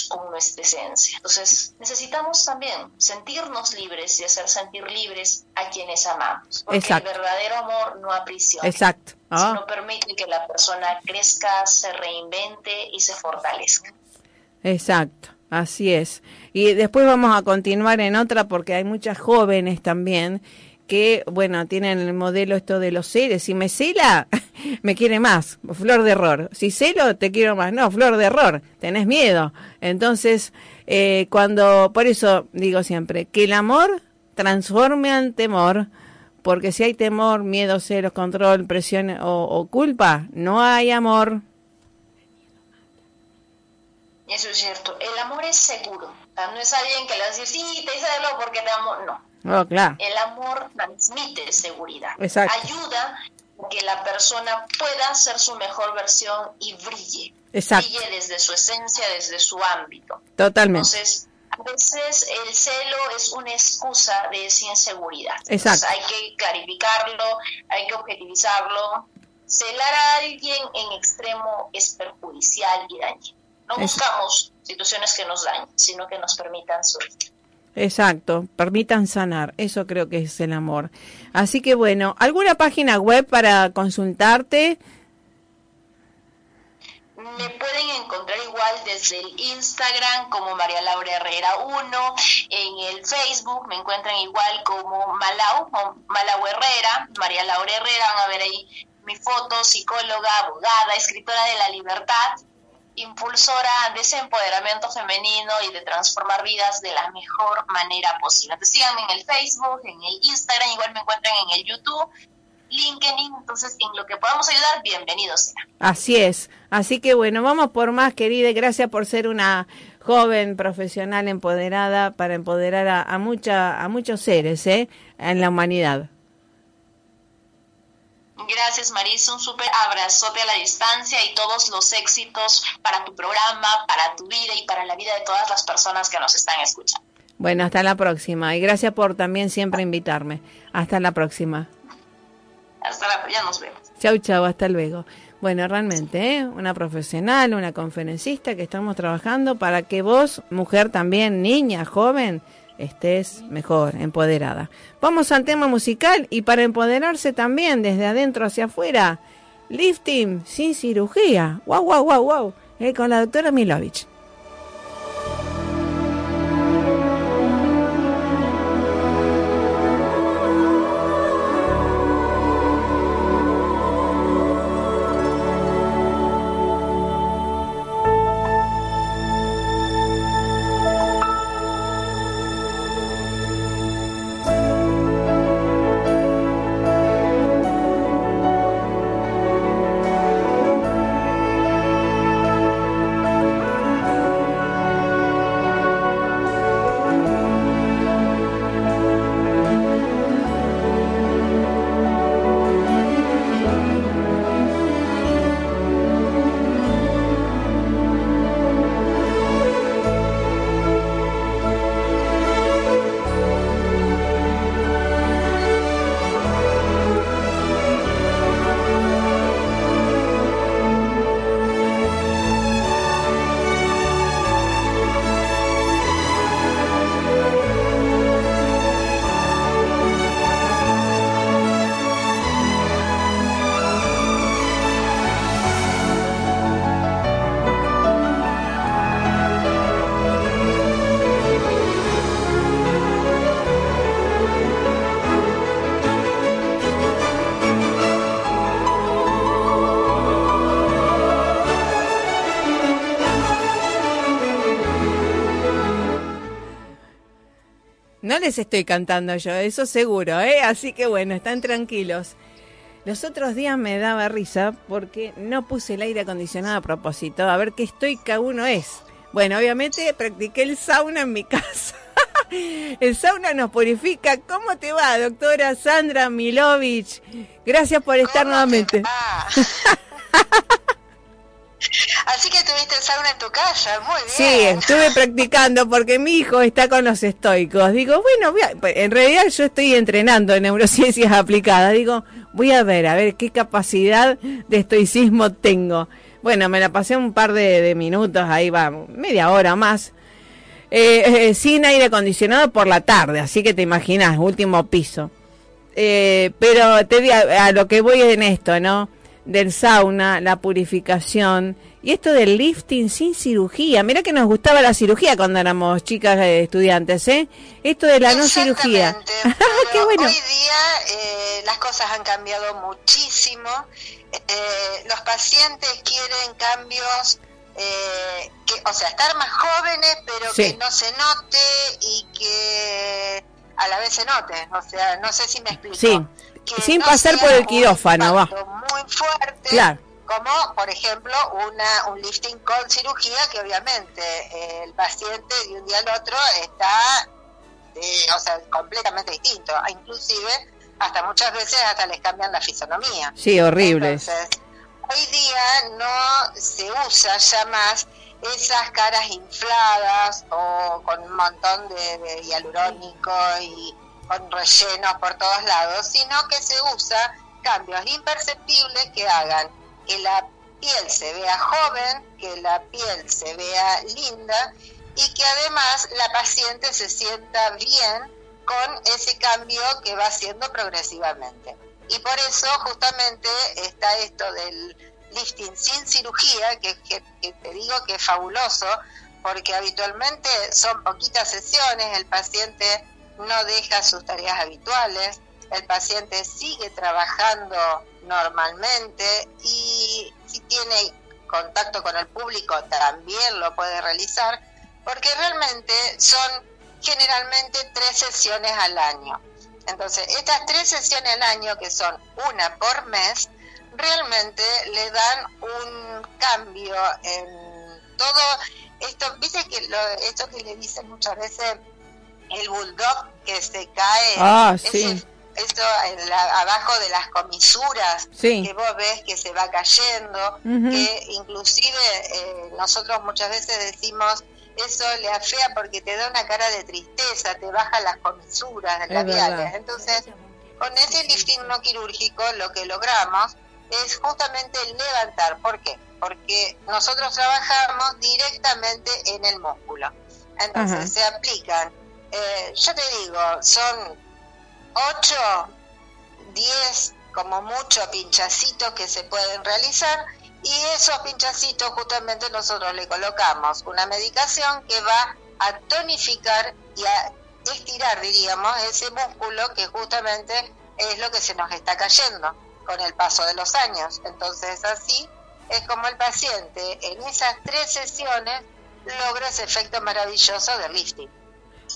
[SPEAKER 5] con nuestra esencia. Entonces, necesitamos también sentirnos libres y hacer sentir libres a quienes amamos. Porque el verdadero amor no aprisiona.
[SPEAKER 2] Exacto.
[SPEAKER 5] Sino permite que la persona crezca, se reinvente y se fortalezca.
[SPEAKER 2] Exacto. Así es. Y después vamos a continuar en otra porque hay muchas jóvenes también que, bueno, tienen el modelo esto de los seres. Si me cela, me quiere más. Flor de error. Si celo, te quiero más. No, flor de error. Tenés miedo. Entonces, eh, cuando, por eso digo siempre, que el amor transforme en temor, porque si hay temor, miedo, celos, control, presión o, culpa, no hay amor.
[SPEAKER 5] Eso es cierto. El amor es seguro. no es alguien que le va a decir, sí, te celo porque te amo. No
[SPEAKER 2] Oh,
[SPEAKER 5] El amor transmite seguridad. Ayuda a que la persona pueda ser su mejor versión y brille. Brille desde su esencia, desde su ámbito.
[SPEAKER 2] Totalmente.
[SPEAKER 5] Entonces, a veces el celo es una excusa de esa inseguridad.
[SPEAKER 2] Exacto.
[SPEAKER 5] hay que clarificarlo, hay que objetivizarlo. Celar a alguien en extremo es perjudicial y dañino. No buscamos situaciones que nos dañen, sino que nos permitan surgir.
[SPEAKER 2] Exacto, permitan sanar, eso creo que es el amor. Así que bueno, ¿alguna página web para consultarte?
[SPEAKER 5] Me pueden encontrar igual desde el Instagram como María Laura Herrera 1, en el Facebook me encuentran igual como Malau, Malau Herrera, María Laura Herrera, van a ver ahí mi foto, psicóloga, abogada, escritora de la libertad, impulsora de ese empoderamiento femenino y de transformar vidas de la mejor manera posible. Entonces síganme en el Facebook, en el Instagram, igual me encuentran en el YouTube, LinkedIn, entonces en lo que podamos ayudar, bienvenidos sea.
[SPEAKER 2] Así es, así que bueno, vamos por más, querida, gracias por ser una joven profesional empoderada para empoderar a, a, mucha, a muchos seres ¿eh? en la humanidad.
[SPEAKER 5] Gracias, Marisa. Un súper abrazote a la distancia y todos los éxitos para tu programa, para tu vida y para la vida de todas las personas que nos están escuchando.
[SPEAKER 2] Bueno, hasta la próxima. Y gracias por también siempre invitarme. Hasta la próxima.
[SPEAKER 5] Hasta la ya nos vemos.
[SPEAKER 2] Chau, chau, hasta luego. Bueno, realmente, ¿eh? una profesional, una conferencista que estamos trabajando para que vos, mujer también, niña, joven, estés mejor, empoderada. Vamos al tema musical y para empoderarse también desde adentro hacia afuera, lifting sin cirugía. Wow, wow, wow, wow. Con la doctora Milovich. Les estoy cantando yo, eso seguro, ¿eh? Así que bueno, están tranquilos. Los otros días me daba risa porque no puse el aire acondicionado a propósito, a ver qué estoica uno es. Bueno, obviamente practiqué el sauna en mi casa. el sauna nos purifica. ¿Cómo te va, doctora Sandra Milovich? Gracias por estar nuevamente.
[SPEAKER 6] Así que tuviste el sauna en tu casa, muy bien.
[SPEAKER 2] Sí, estuve practicando porque mi hijo está con los estoicos. Digo, bueno, pues, en realidad yo estoy entrenando en neurociencias aplicadas. Digo, voy a ver, a ver qué capacidad de estoicismo tengo. Bueno, me la pasé un par de, minutos, ahí va, media hora más. Eh, eh, sin aire acondicionado por la tarde, así que te imaginas, último piso. Eh, pero te a, a lo que voy en esto, ¿no? Del sauna, la purificación, y esto del lifting sin cirugía. Mira que nos gustaba la cirugía cuando éramos chicas eh, estudiantes, ¿eh? Esto de la no cirugía.
[SPEAKER 6] Qué bueno. Hoy día eh, las cosas han cambiado muchísimo. Eh, los pacientes quieren cambios, que, o sea, estar más jóvenes, pero que no se note y que a la vez se note. O sea, no sé si me explico.
[SPEAKER 2] Sí. Sin pasar por el quirófano, va.
[SPEAKER 6] Muy fuerte. Claro como por ejemplo una, un lifting con cirugía que obviamente eh, el paciente de un día al otro está eh, o sea, completamente distinto, inclusive hasta muchas veces hasta les cambian la fisonomía.
[SPEAKER 2] Sí, horrible.
[SPEAKER 6] Entonces, hoy día no se usa ya más esas caras infladas o con un montón de, hialurónico y con rellenos por todos lados, sino que se usa cambios imperceptibles que hagan que la piel se vea joven, que la piel se vea linda y que además la paciente se sienta bien con ese cambio que va haciendo progresivamente. Y por eso justamente está esto del lifting sin cirugía, que, te digo que es fabuloso, porque habitualmente son poquitas sesiones, el paciente no deja sus tareas habituales, el paciente sigue trabajando normalmente y si tiene contacto con el público también lo puede realizar, porque realmente son generalmente tres sesiones al año. Entonces, estas tres sesiones al año, que son una por mes, realmente le dan un cambio en todo esto, viste que lo, esto que le dicen muchas veces el bulldog que se cae,
[SPEAKER 2] ah, sí.
[SPEAKER 6] esto abajo de las comisuras que vos ves que se va cayendo, que inclusive eh, nosotros muchas veces decimos eso le afea porque te da una cara de tristeza, te baja las comisuras labiales. Entonces, con ese lifting no quirúrgico lo que logramos es justamente levantar. ¿Por qué? Porque nosotros trabajamos directamente en el músculo. Entonces se aplican, eh, yo te digo, son 8, 10 como mucho pinchacitos que se pueden realizar y esos pinchacitos justamente nosotros le colocamos una medicación que va a tonificar y a estirar, diríamos, ese músculo que justamente es lo que se nos está cayendo con el paso de los años. Entonces así es como el paciente en esas tres sesiones logra ese efecto maravilloso del lifting.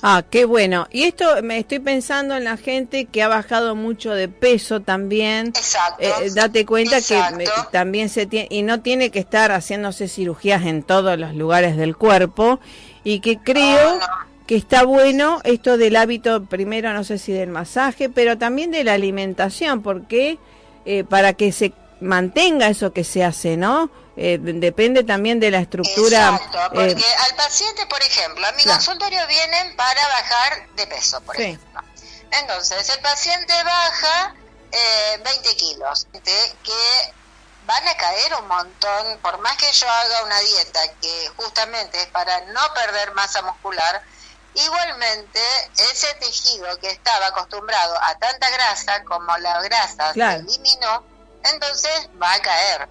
[SPEAKER 2] Ah, qué bueno. Y esto me estoy pensando en la gente que ha bajado mucho de peso también.
[SPEAKER 6] Exacto.
[SPEAKER 2] Eh, date cuenta que también se tiene y no tiene que estar haciéndose cirugías en todos los lugares del cuerpo y que creo que está bueno esto del hábito primero no sé si del masaje, pero también de la alimentación, porque eh, para que se mantenga eso que se hace, ¿no? Eh, depende también de la estructura.
[SPEAKER 6] Exacto, porque eh, al paciente, por ejemplo, a mi consultorio vienen para bajar de peso, por ejemplo. Entonces, el paciente baja eh, 20 kilos, que van a caer un montón, por más que yo haga una dieta que justamente es para no perder masa muscular, igualmente ese tejido que estaba acostumbrado a tanta grasa como la grasa se eliminó, entonces va a caer.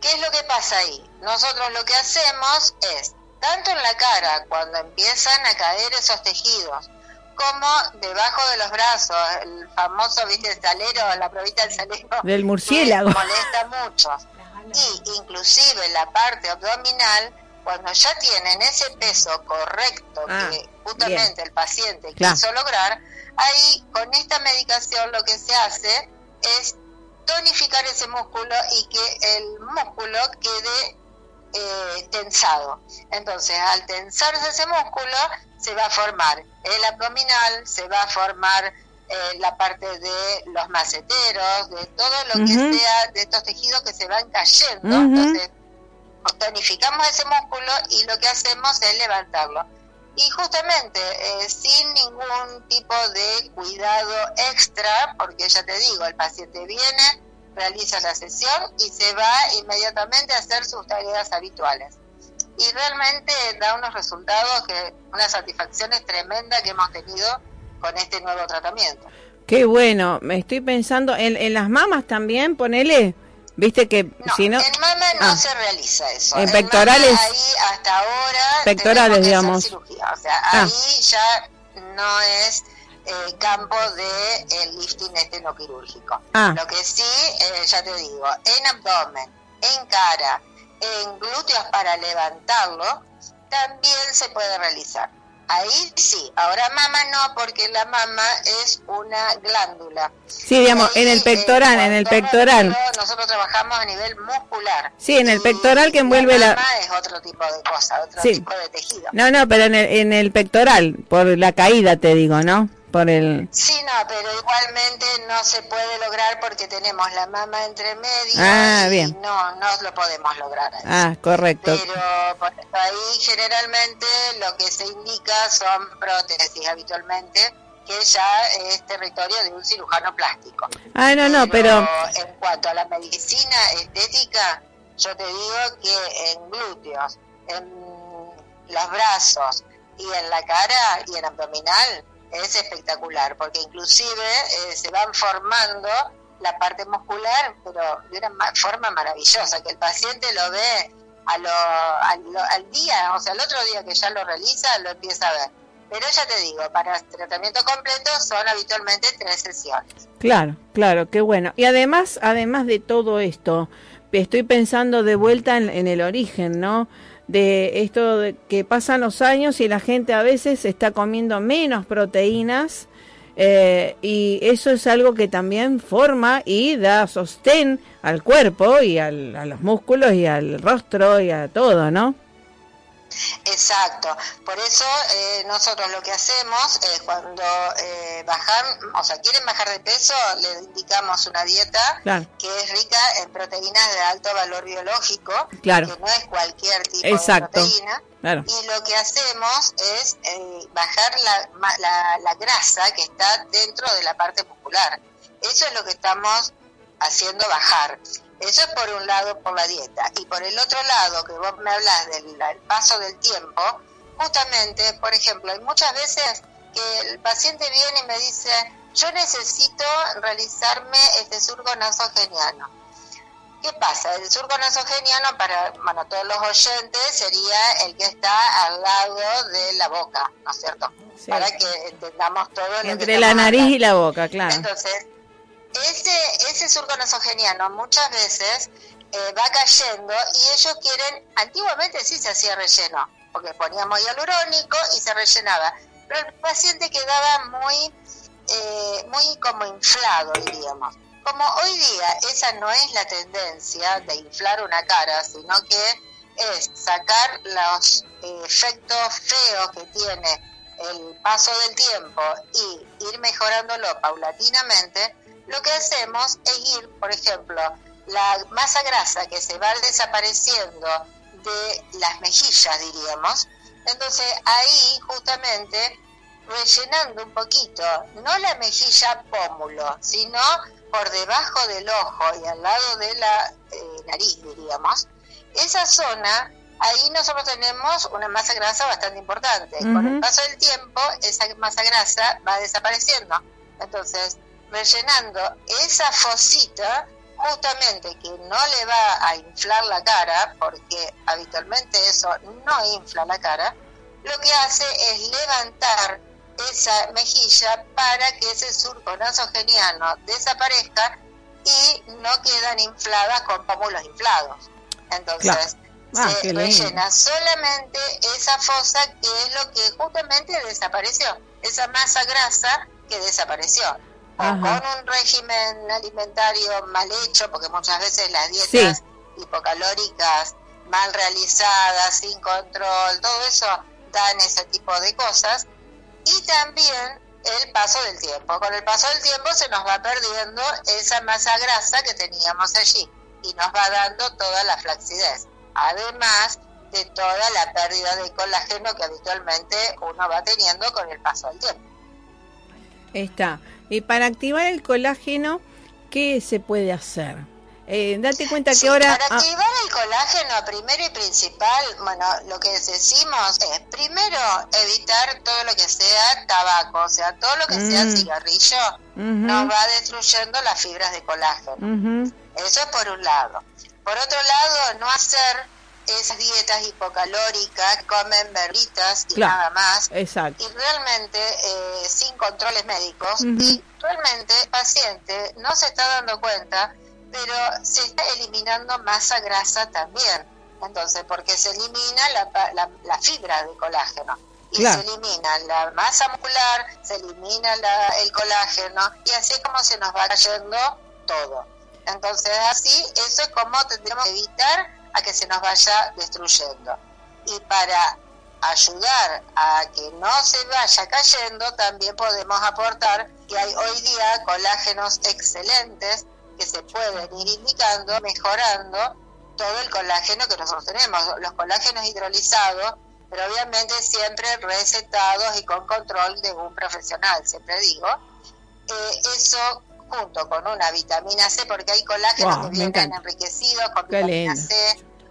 [SPEAKER 6] ¿Qué es lo que pasa ahí? Nosotros lo que hacemos es, tanto en la cara, cuando empiezan a caer esos tejidos, como debajo de los brazos, el famoso, viste, el salero, la probita del salero.
[SPEAKER 2] Del murciélago.
[SPEAKER 6] molesta mucho. Y inclusive la parte abdominal, cuando ya tienen ese peso correcto ah, que justamente el paciente quiso lograr, ahí con esta medicación lo que se hace es tonificar ese músculo y que el músculo quede eh, tensado. Entonces, al tensarse ese músculo, se va a formar el abdominal, se va a formar eh, la parte de los maceteros, de todo lo que sea de estos tejidos que se van cayendo. Entonces, tonificamos ese músculo y lo que hacemos es levantarlo. Y justamente eh, sin ningún tipo de cuidado extra, porque ya te digo, el paciente viene, realiza la sesión y se va inmediatamente a hacer sus tareas habituales. Y realmente da unos resultados que, una satisfacción tremenda que hemos tenido con este nuevo tratamiento.
[SPEAKER 2] Qué bueno, me estoy pensando en, en las mamas también, ponele. Viste que
[SPEAKER 6] no,
[SPEAKER 2] si no.
[SPEAKER 6] En mama no ah. se realiza eso.
[SPEAKER 2] En, pectorales.
[SPEAKER 6] ahí hasta ahora.
[SPEAKER 2] Pectorales, digamos.
[SPEAKER 6] Cirugía. O sea, ah. ahí ya no es eh, campo de el lifting este no quirúrgico. Ah. Lo que sí, eh, ya te digo, en abdomen, en cara, en glúteos para levantarlo, también se puede realizar. Ahí sí, ahora mama no, porque la mama es una glándula.
[SPEAKER 2] Sí, digamos, en el pectoral, en el pectoral.
[SPEAKER 6] Nosotros trabajamos a nivel muscular.
[SPEAKER 2] Sí, en el pectoral que envuelve la...
[SPEAKER 6] mama es otro tipo de cosa, otro tipo de tejido.
[SPEAKER 2] No, no, pero en el, en el pectoral, por la caída te digo, ¿no? Por el...
[SPEAKER 6] Sí, no, pero igualmente no se puede lograr porque tenemos la mama entre medio
[SPEAKER 2] Ah,
[SPEAKER 6] y
[SPEAKER 2] bien.
[SPEAKER 6] no, no lo podemos lograr. así.
[SPEAKER 2] Ah, correcto.
[SPEAKER 6] Pero por ahí generalmente lo que se indica son prótesis habitualmente, que ya es territorio de un cirujano plástico.
[SPEAKER 2] Ah, no, no, pero...
[SPEAKER 6] en cuanto a la medicina estética, yo te digo que en glúteos, en los brazos y en la cara y en abdominal es espectacular, porque inclusive eh, se van formando la parte muscular, pero de una ma- forma maravillosa, que el paciente lo ve a lo, lo- al día, o sea, el otro día que ya lo realiza, lo empieza a ver. Pero ya te digo, para tratamiento completo son habitualmente tres sesiones.
[SPEAKER 2] Claro, claro, qué bueno. Y además, además de todo esto, estoy pensando de vuelta en el origen, ¿no? De esto de que pasan los años y la gente a veces está comiendo menos proteínas eh, y eso es algo que también forma y da sostén al cuerpo y a los músculos y al rostro y a todo, ¿no?
[SPEAKER 6] Exacto, por eso eh, nosotros lo que hacemos es cuando eh, bajan, o sea, quieren bajar de peso, les indicamos una dieta
[SPEAKER 2] Claro.
[SPEAKER 6] que es rica en proteínas de alto valor biológico,
[SPEAKER 2] Claro.
[SPEAKER 6] que no es cualquier tipo
[SPEAKER 2] Exacto.
[SPEAKER 6] de proteína.
[SPEAKER 2] Claro.
[SPEAKER 6] Y lo que hacemos es eh, bajar la, la, la grasa que está dentro de la parte muscular. Eso es lo que estamos haciendo bajar. Eso es por un lado por la dieta. Y por el otro lado, que vos me hablas del del paso del tiempo, justamente, por ejemplo, hay muchas veces que el paciente viene y me dice, yo necesito realizarme este surco nasogeniano. ¿Qué pasa? El surco nasogeniano para bueno, todos los oyentes sería el que está al lado de la boca, ¿no es cierto?
[SPEAKER 2] Sí.
[SPEAKER 6] Para que entendamos todo lo que
[SPEAKER 2] Entre la nariz
[SPEAKER 6] hablando.
[SPEAKER 2] y la boca, claro.
[SPEAKER 6] Entonces, ese, ese surco nasogeniano muchas veces eh, va cayendo y ellos quieren, antiguamente sí se hacía relleno, porque poníamos hialurónico y se rellenaba, pero el paciente quedaba muy, eh, muy como inflado, diríamos. Como hoy día esa no es la tendencia de inflar una cara, sino que es sacar los efectos feos que tiene el paso del tiempo y ir mejorándolo paulatinamente, lo que hacemos es ir, por ejemplo, la masa grasa que se va desapareciendo de las mejillas, diríamos. Entonces ahí justamente rellenando un poquito, no la mejilla pómulo, sino por debajo del ojo y al lado de la eh, nariz, diríamos. Esa zona, ahí nosotros tenemos una masa grasa bastante importante. Con el paso del tiempo, esa masa grasa va desapareciendo. Entonces, rellenando esa fosita, justamente que no le va a inflar la cara, porque habitualmente eso no infla la cara, lo que hace es levantar esa mejilla para que ese surco nasogeniano desaparezca y no quedan infladas con pómulos inflados. Entonces,
[SPEAKER 2] Ah,
[SPEAKER 6] se
[SPEAKER 2] lindo.
[SPEAKER 6] rellena solamente esa fosa que es lo que justamente desapareció, esa masa grasa que desapareció. O
[SPEAKER 2] Ajá.
[SPEAKER 6] con un régimen alimentario mal hecho, porque muchas veces las dietas hipocalóricas mal realizadas, sin control, todo eso dan ese tipo de cosas. Y también el paso del tiempo. Con el paso del tiempo se nos va perdiendo esa masa grasa que teníamos allí y nos va dando toda la flacidez. Además de toda la pérdida de colágeno que habitualmente uno va teniendo con el paso del tiempo.
[SPEAKER 2] Está. Y para activar el colágeno, ¿qué se puede hacer? Eh, date cuenta
[SPEAKER 6] Sí,
[SPEAKER 2] que ahora...
[SPEAKER 6] para
[SPEAKER 2] ah,
[SPEAKER 6] activar el colágeno, primero y principal, bueno, lo que decimos es, primero, evitar todo lo que sea tabaco, o sea, todo lo que sea
[SPEAKER 2] Mm.
[SPEAKER 6] cigarrillo,
[SPEAKER 2] ujú,
[SPEAKER 6] nos va destruyendo las fibras de colágeno.
[SPEAKER 2] ujú,
[SPEAKER 6] Eso es por un lado. Por otro lado, no hacer esas dietas hipocalóricas, comen berritas y
[SPEAKER 2] Claro.
[SPEAKER 6] nada más,
[SPEAKER 2] exacto.
[SPEAKER 6] y realmente eh, sin controles médicos y realmente el paciente no se está dando cuenta pero se está eliminando masa grasa también entonces porque se elimina la, la, la fibra de colágeno y
[SPEAKER 2] Claro.
[SPEAKER 6] se elimina la masa muscular se elimina la- el colágeno y así es como se nos va cayendo todo entonces así eso es como tendremos que evitar a que se nos vaya destruyendo y para ayudar a que no se vaya cayendo, también podemos aportar que hay hoy día colágenos excelentes que se pueden ir indicando, mejorando todo el colágeno que nosotros tenemos, los colágenos hidrolizados, pero obviamente siempre recetados y con control de un profesional, siempre digo. Eh, eso junto con una vitamina C, porque hay colágenos que vienen enriquecidos con vitamina C,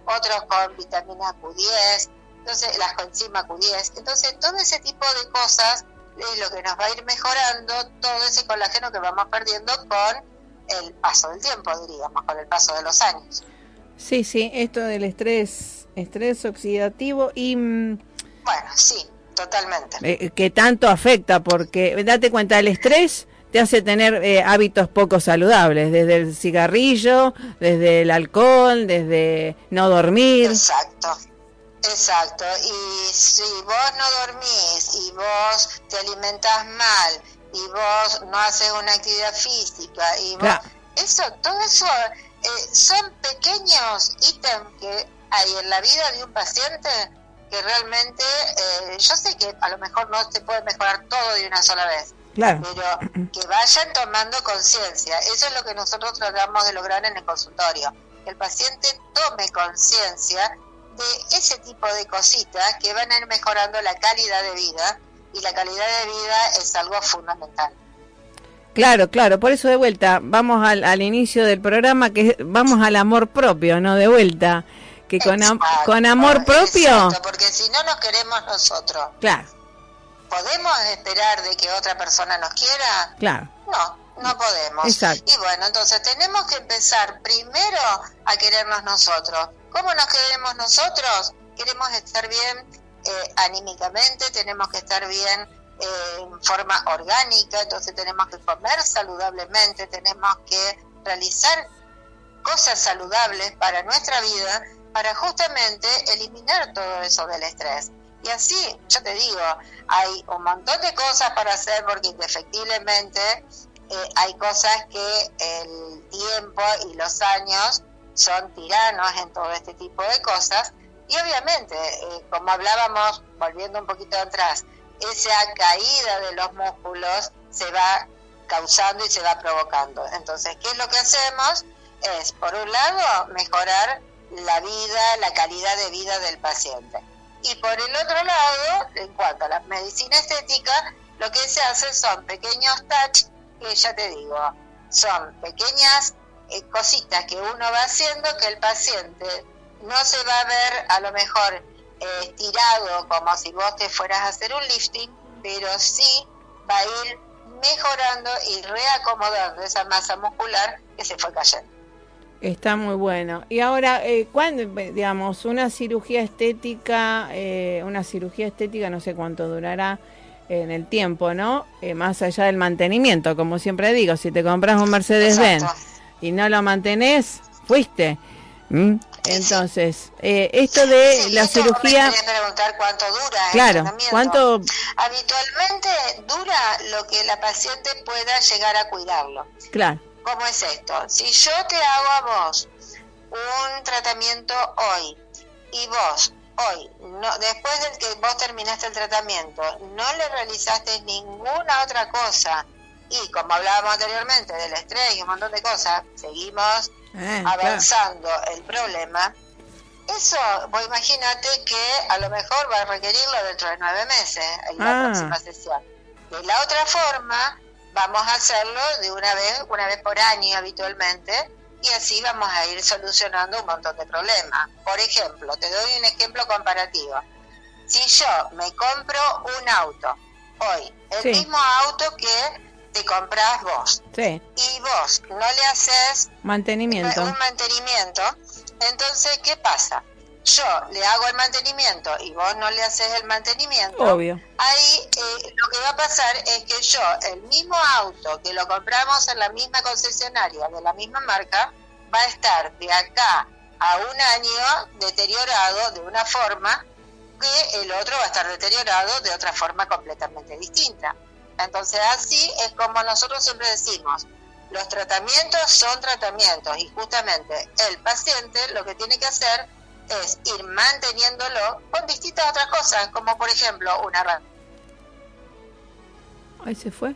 [SPEAKER 6] otros con vitamina Q10, entonces las coenzimas Q10. Entonces todo ese tipo de cosas es lo que nos va a ir mejorando todo ese colágeno que vamos perdiendo con el paso del tiempo, diríamos, con el paso de los años.
[SPEAKER 2] Sí, sí, esto del estrés, estrés oxidativo y... Mm,
[SPEAKER 6] bueno, sí, totalmente.
[SPEAKER 2] Eh, que tanto afecta, porque date cuenta, el estrés te hace tener eh, hábitos poco saludables, desde el cigarrillo, desde el alcohol, desde no dormir.
[SPEAKER 6] Exacto, exacto. Y si vos no dormís y vos te alimentas mal y vos no haces una actividad física y vos, eso, todo eso eh, son pequeños ítems que hay en la vida de un paciente que realmente, eh, yo sé que a lo mejor no se puede mejorar todo de una sola vez, pero que vayan tomando conciencia. Eso es lo que nosotros tratamos de lograr en el consultorio, que el paciente tome conciencia de ese tipo de cositas que van a ir mejorando la calidad de vida y la calidad de vida es algo fundamental.
[SPEAKER 2] Claro, claro, por eso de vuelta, vamos al, al inicio del programa, que vamos al amor propio, ¿no? De vuelta, que con, con amor propio...
[SPEAKER 6] porque si no nos queremos nosotros.
[SPEAKER 2] Claro
[SPEAKER 6] ¿Podemos esperar de que otra persona nos quiera?
[SPEAKER 2] Claro.
[SPEAKER 6] No, no podemos.
[SPEAKER 2] Exacto.
[SPEAKER 6] Y bueno, entonces tenemos que empezar primero a querernos nosotros. ¿Cómo nos queremos nosotros? Queremos estar bien eh, anímicamente, tenemos que estar bien eh, en forma orgánica, entonces tenemos que comer saludablemente, tenemos que realizar cosas saludables para nuestra vida, para justamente eliminar todo eso del estrés. Y así, yo te digo, hay un montón de cosas para hacer porque indefectiblemente eh, hay cosas que el tiempo y los años son tiranos en todo este tipo de cosas. Y obviamente, eh, como hablábamos, volviendo un poquito atrás, esa caída de los músculos se va causando y se va provocando. Entonces, ¿qué es lo que hacemos? Es, por un lado, mejorar la vida, la calidad de vida del paciente. Y por el otro lado, en cuanto a la medicina estética, lo que se hace son pequeños touch, que ya te digo, son pequeñas eh, cositas que uno va haciendo que el paciente no se va a ver a lo mejor eh, estirado como si vos te fueras a hacer un lifting, pero sí va a ir mejorando y reacomodando esa masa muscular que se fue cayendo.
[SPEAKER 2] Está muy bueno. Y ahora, eh, cuando, digamos, una cirugía estética, eh, una cirugía estética, no sé cuánto durará en el tiempo, ¿no? Eh, más allá del mantenimiento, como siempre digo, si te compras un Mercedes-Benz y no lo mantenés, fuiste. ¿Mm? Entonces, eh, esto de la cirugía...
[SPEAKER 6] preguntar cuánto dura.
[SPEAKER 2] Claro, ¿cuánto...?
[SPEAKER 6] Habitualmente dura lo que la paciente pueda llegar a cuidarlo.
[SPEAKER 2] Claro.
[SPEAKER 6] ¿Cómo es esto? Si yo te hago a vos un tratamiento hoy y vos hoy, no, después de que vos terminaste el tratamiento, no le realizaste ninguna otra cosa y como hablábamos anteriormente del estrés y un montón de cosas, seguimos eh, avanzando el problema, eso, vos imagínate que a lo mejor va a requerirlo dentro de nueve meses en la ah. próxima sesión. De la otra forma, vamos a hacerlo de una vez, una vez por año habitualmente, y así vamos a ir solucionando un montón de problemas. Por ejemplo, te doy un ejemplo comparativo. Si yo me compro un auto hoy, el mismo auto que te compras vos, y vos no le haces
[SPEAKER 2] mantenimiento.
[SPEAKER 6] un mantenimiento, entonces, ¿qué pasa? yo le hago el mantenimiento y vos no le haces el mantenimiento,
[SPEAKER 2] Obvio.
[SPEAKER 6] ahí eh, lo que va a pasar es que yo, el mismo auto que lo compramos en la misma concesionaria de la misma marca, va a estar de acá a un año deteriorado de una forma que el otro va a estar deteriorado de otra forma completamente distinta. Entonces así es como nosotros siempre decimos, los tratamientos son tratamientos y justamente el paciente lo que tiene que hacer es ir manteniéndolo con distintas otras cosas, como por ejemplo una
[SPEAKER 2] Ahí se fue.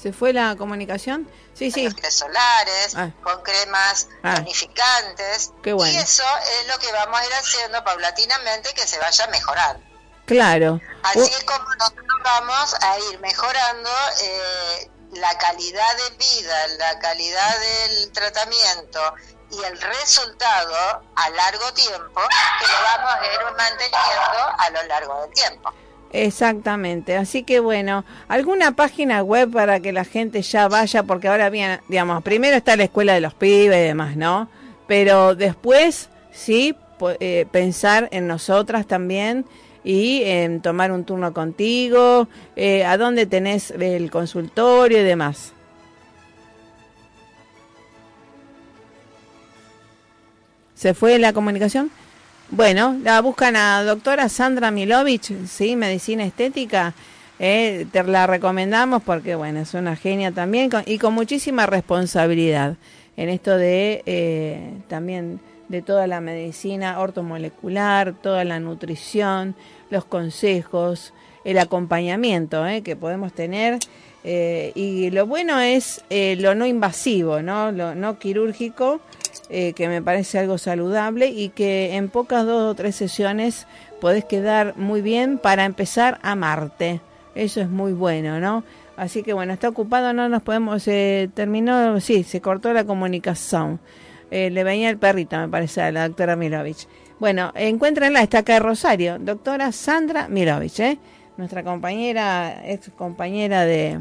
[SPEAKER 2] ¿Se fue la comunicación? Sí, sí.
[SPEAKER 6] solares, ah. con cremas ah. tonificantes.
[SPEAKER 2] Qué bueno.
[SPEAKER 6] Y eso es lo que vamos a ir haciendo paulatinamente que se vaya mejorando.
[SPEAKER 2] Claro.
[SPEAKER 6] Así es como nosotros vamos a ir mejorando eh, la calidad de vida, la calidad del tratamiento y el resultado a largo tiempo que lo vamos a ir manteniendo a lo largo del tiempo.
[SPEAKER 2] Exactamente, así que bueno, alguna página web para que la gente ya vaya, porque ahora bien, digamos, primero está la escuela de los pibes y demás, ¿no? Pero después, sí, eh, pensar en nosotras también y en tomar un turno contigo, eh, a dónde tenés el consultorio y demás. ¿Se fue la comunicación? Bueno, la buscan a doctora Sandra Milovich, ¿sí? Medicina Estética. Eh, te la recomendamos porque, bueno, es una genia también y con muchísima responsabilidad en esto de eh, también de toda la medicina ortomolecular, toda la nutrición, los consejos, el acompañamiento eh, que podemos tener. y lo bueno es lo no invasivo, ¿no? Lo no quirúrgico eh, que me parece algo saludable y que en pocas dos o tres sesiones podés quedar muy bien para empezar a amarte. Eso es muy bueno, ¿no? Así que bueno, está ocupado, no nos podemos, eh, terminó, sí, se cortó la comunicación. Eh, le venía el perrito, me parece, a la doctora Mirovich. Bueno, encuéntrenla, está acá en Rosario, doctora Sandra Mirovich, ¿eh? nuestra compañera, ex compañera de,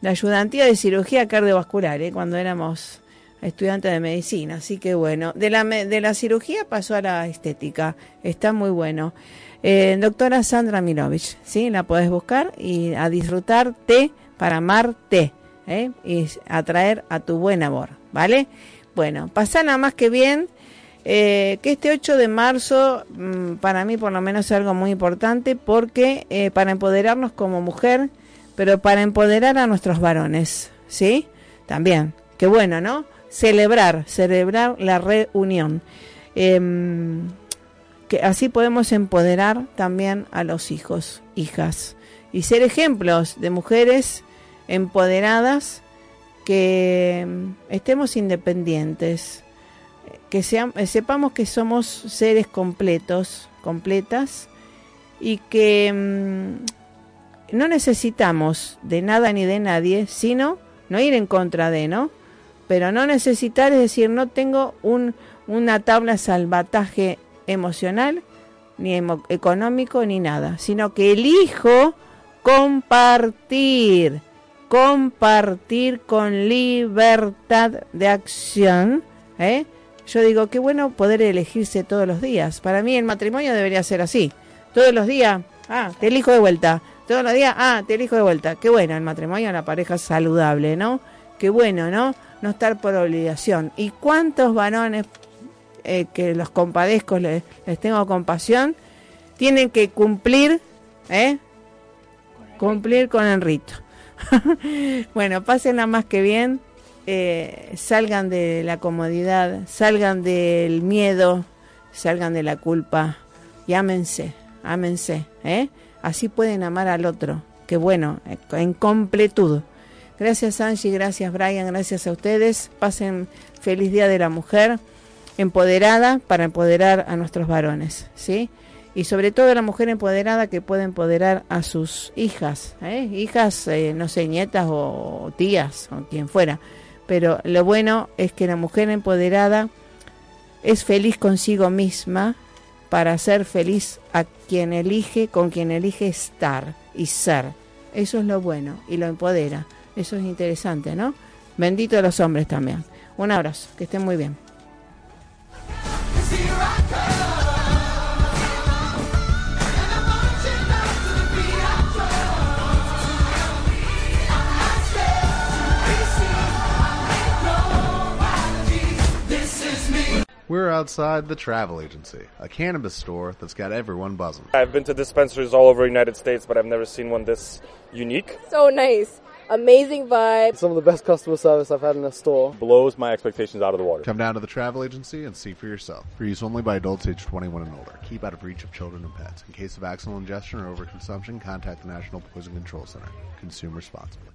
[SPEAKER 2] de ayudantía de cirugía cardiovascular, ¿eh? cuando éramos estudiante de medicina, así que bueno, de la, de la cirugía pasó a la estética, está muy bueno. Eh, doctora Sandra Mirovich, ¿sí? La podés buscar y a disfrutar té para amarte ¿eh? y atraer a tu buen amor, ¿vale? Bueno, pasa nada más que bien. Eh, que este 8 de marzo mm, para mí por lo menos es algo muy importante porque eh, para empoderarnos como mujer, pero para empoderar a nuestros varones, ¿sí? También, qué bueno, ¿no? Celebrar, celebrar la reunión. Em, que así podemos empoderar también a los hijos, hijas, y ser ejemplos de mujeres empoderadas que em, estemos independientes, que sepamos que somos seres completos, completas, y que em, no necesitamos de nada ni de nadie, sino no ir en contra de, ¿no? Pero no necesitar, es decir, no tengo un, una tabla salvataje emocional, ni económico, ni nada, sino que elijo compartir, compartir con libertad de acción. ¿eh? Yo digo, qué bueno poder elegirse todos los días. Para mí el matrimonio debería ser así. Todos los días, ah, te elijo de vuelta. Todos los días, ah, te elijo de vuelta. Qué bueno el matrimonio, la pareja saludable, ¿no? Qué bueno, ¿no? No estar por obligación. ¿Y cuántos varones eh, que los compadezco, les, tengo compasión, tienen que cumplir, ¿eh? Cumplir con el rito. bueno, pásenla más que bien, eh, salgan de la comodidad, salgan del miedo, salgan de la culpa y ámense, ámense, ¿eh? Así pueden amar al otro, que bueno, en completud. Gracias Angie, gracias Brian, gracias a ustedes. Pasen feliz Día de la Mujer, empoderada para empoderar a nuestros varones, ¿sí? Y sobre todo la mujer empoderada que puede empoderar a sus hijas, ¿eh? hijas, eh, no sé, nietas o tías o quien fuera. Pero lo bueno es que la mujer empoderada es feliz consigo misma para ser feliz a quien elige, con quien elige estar y ser. Eso es lo bueno y lo empodera. Eso es interesante, ¿no? Bendito de los hombres también. Un abrazo, que estén muy bien.
[SPEAKER 7] We're outside the travel agency, a cannabis store that's got everyone buzzing.
[SPEAKER 8] I've been to dispensaries all over the United States, but I've never seen one this unique.
[SPEAKER 9] So nice.
[SPEAKER 8] Amazing vibe.
[SPEAKER 9] Some of the best customer service I've had in a store.
[SPEAKER 10] Blows my expectations out of the water.
[SPEAKER 7] Come down to the travel agency and see for yourself. For use only by adults age 21 and older. Keep out of reach of children and pets. In case of accidental ingestion or overconsumption, contact the National Poison Control Center. Consume responsibly.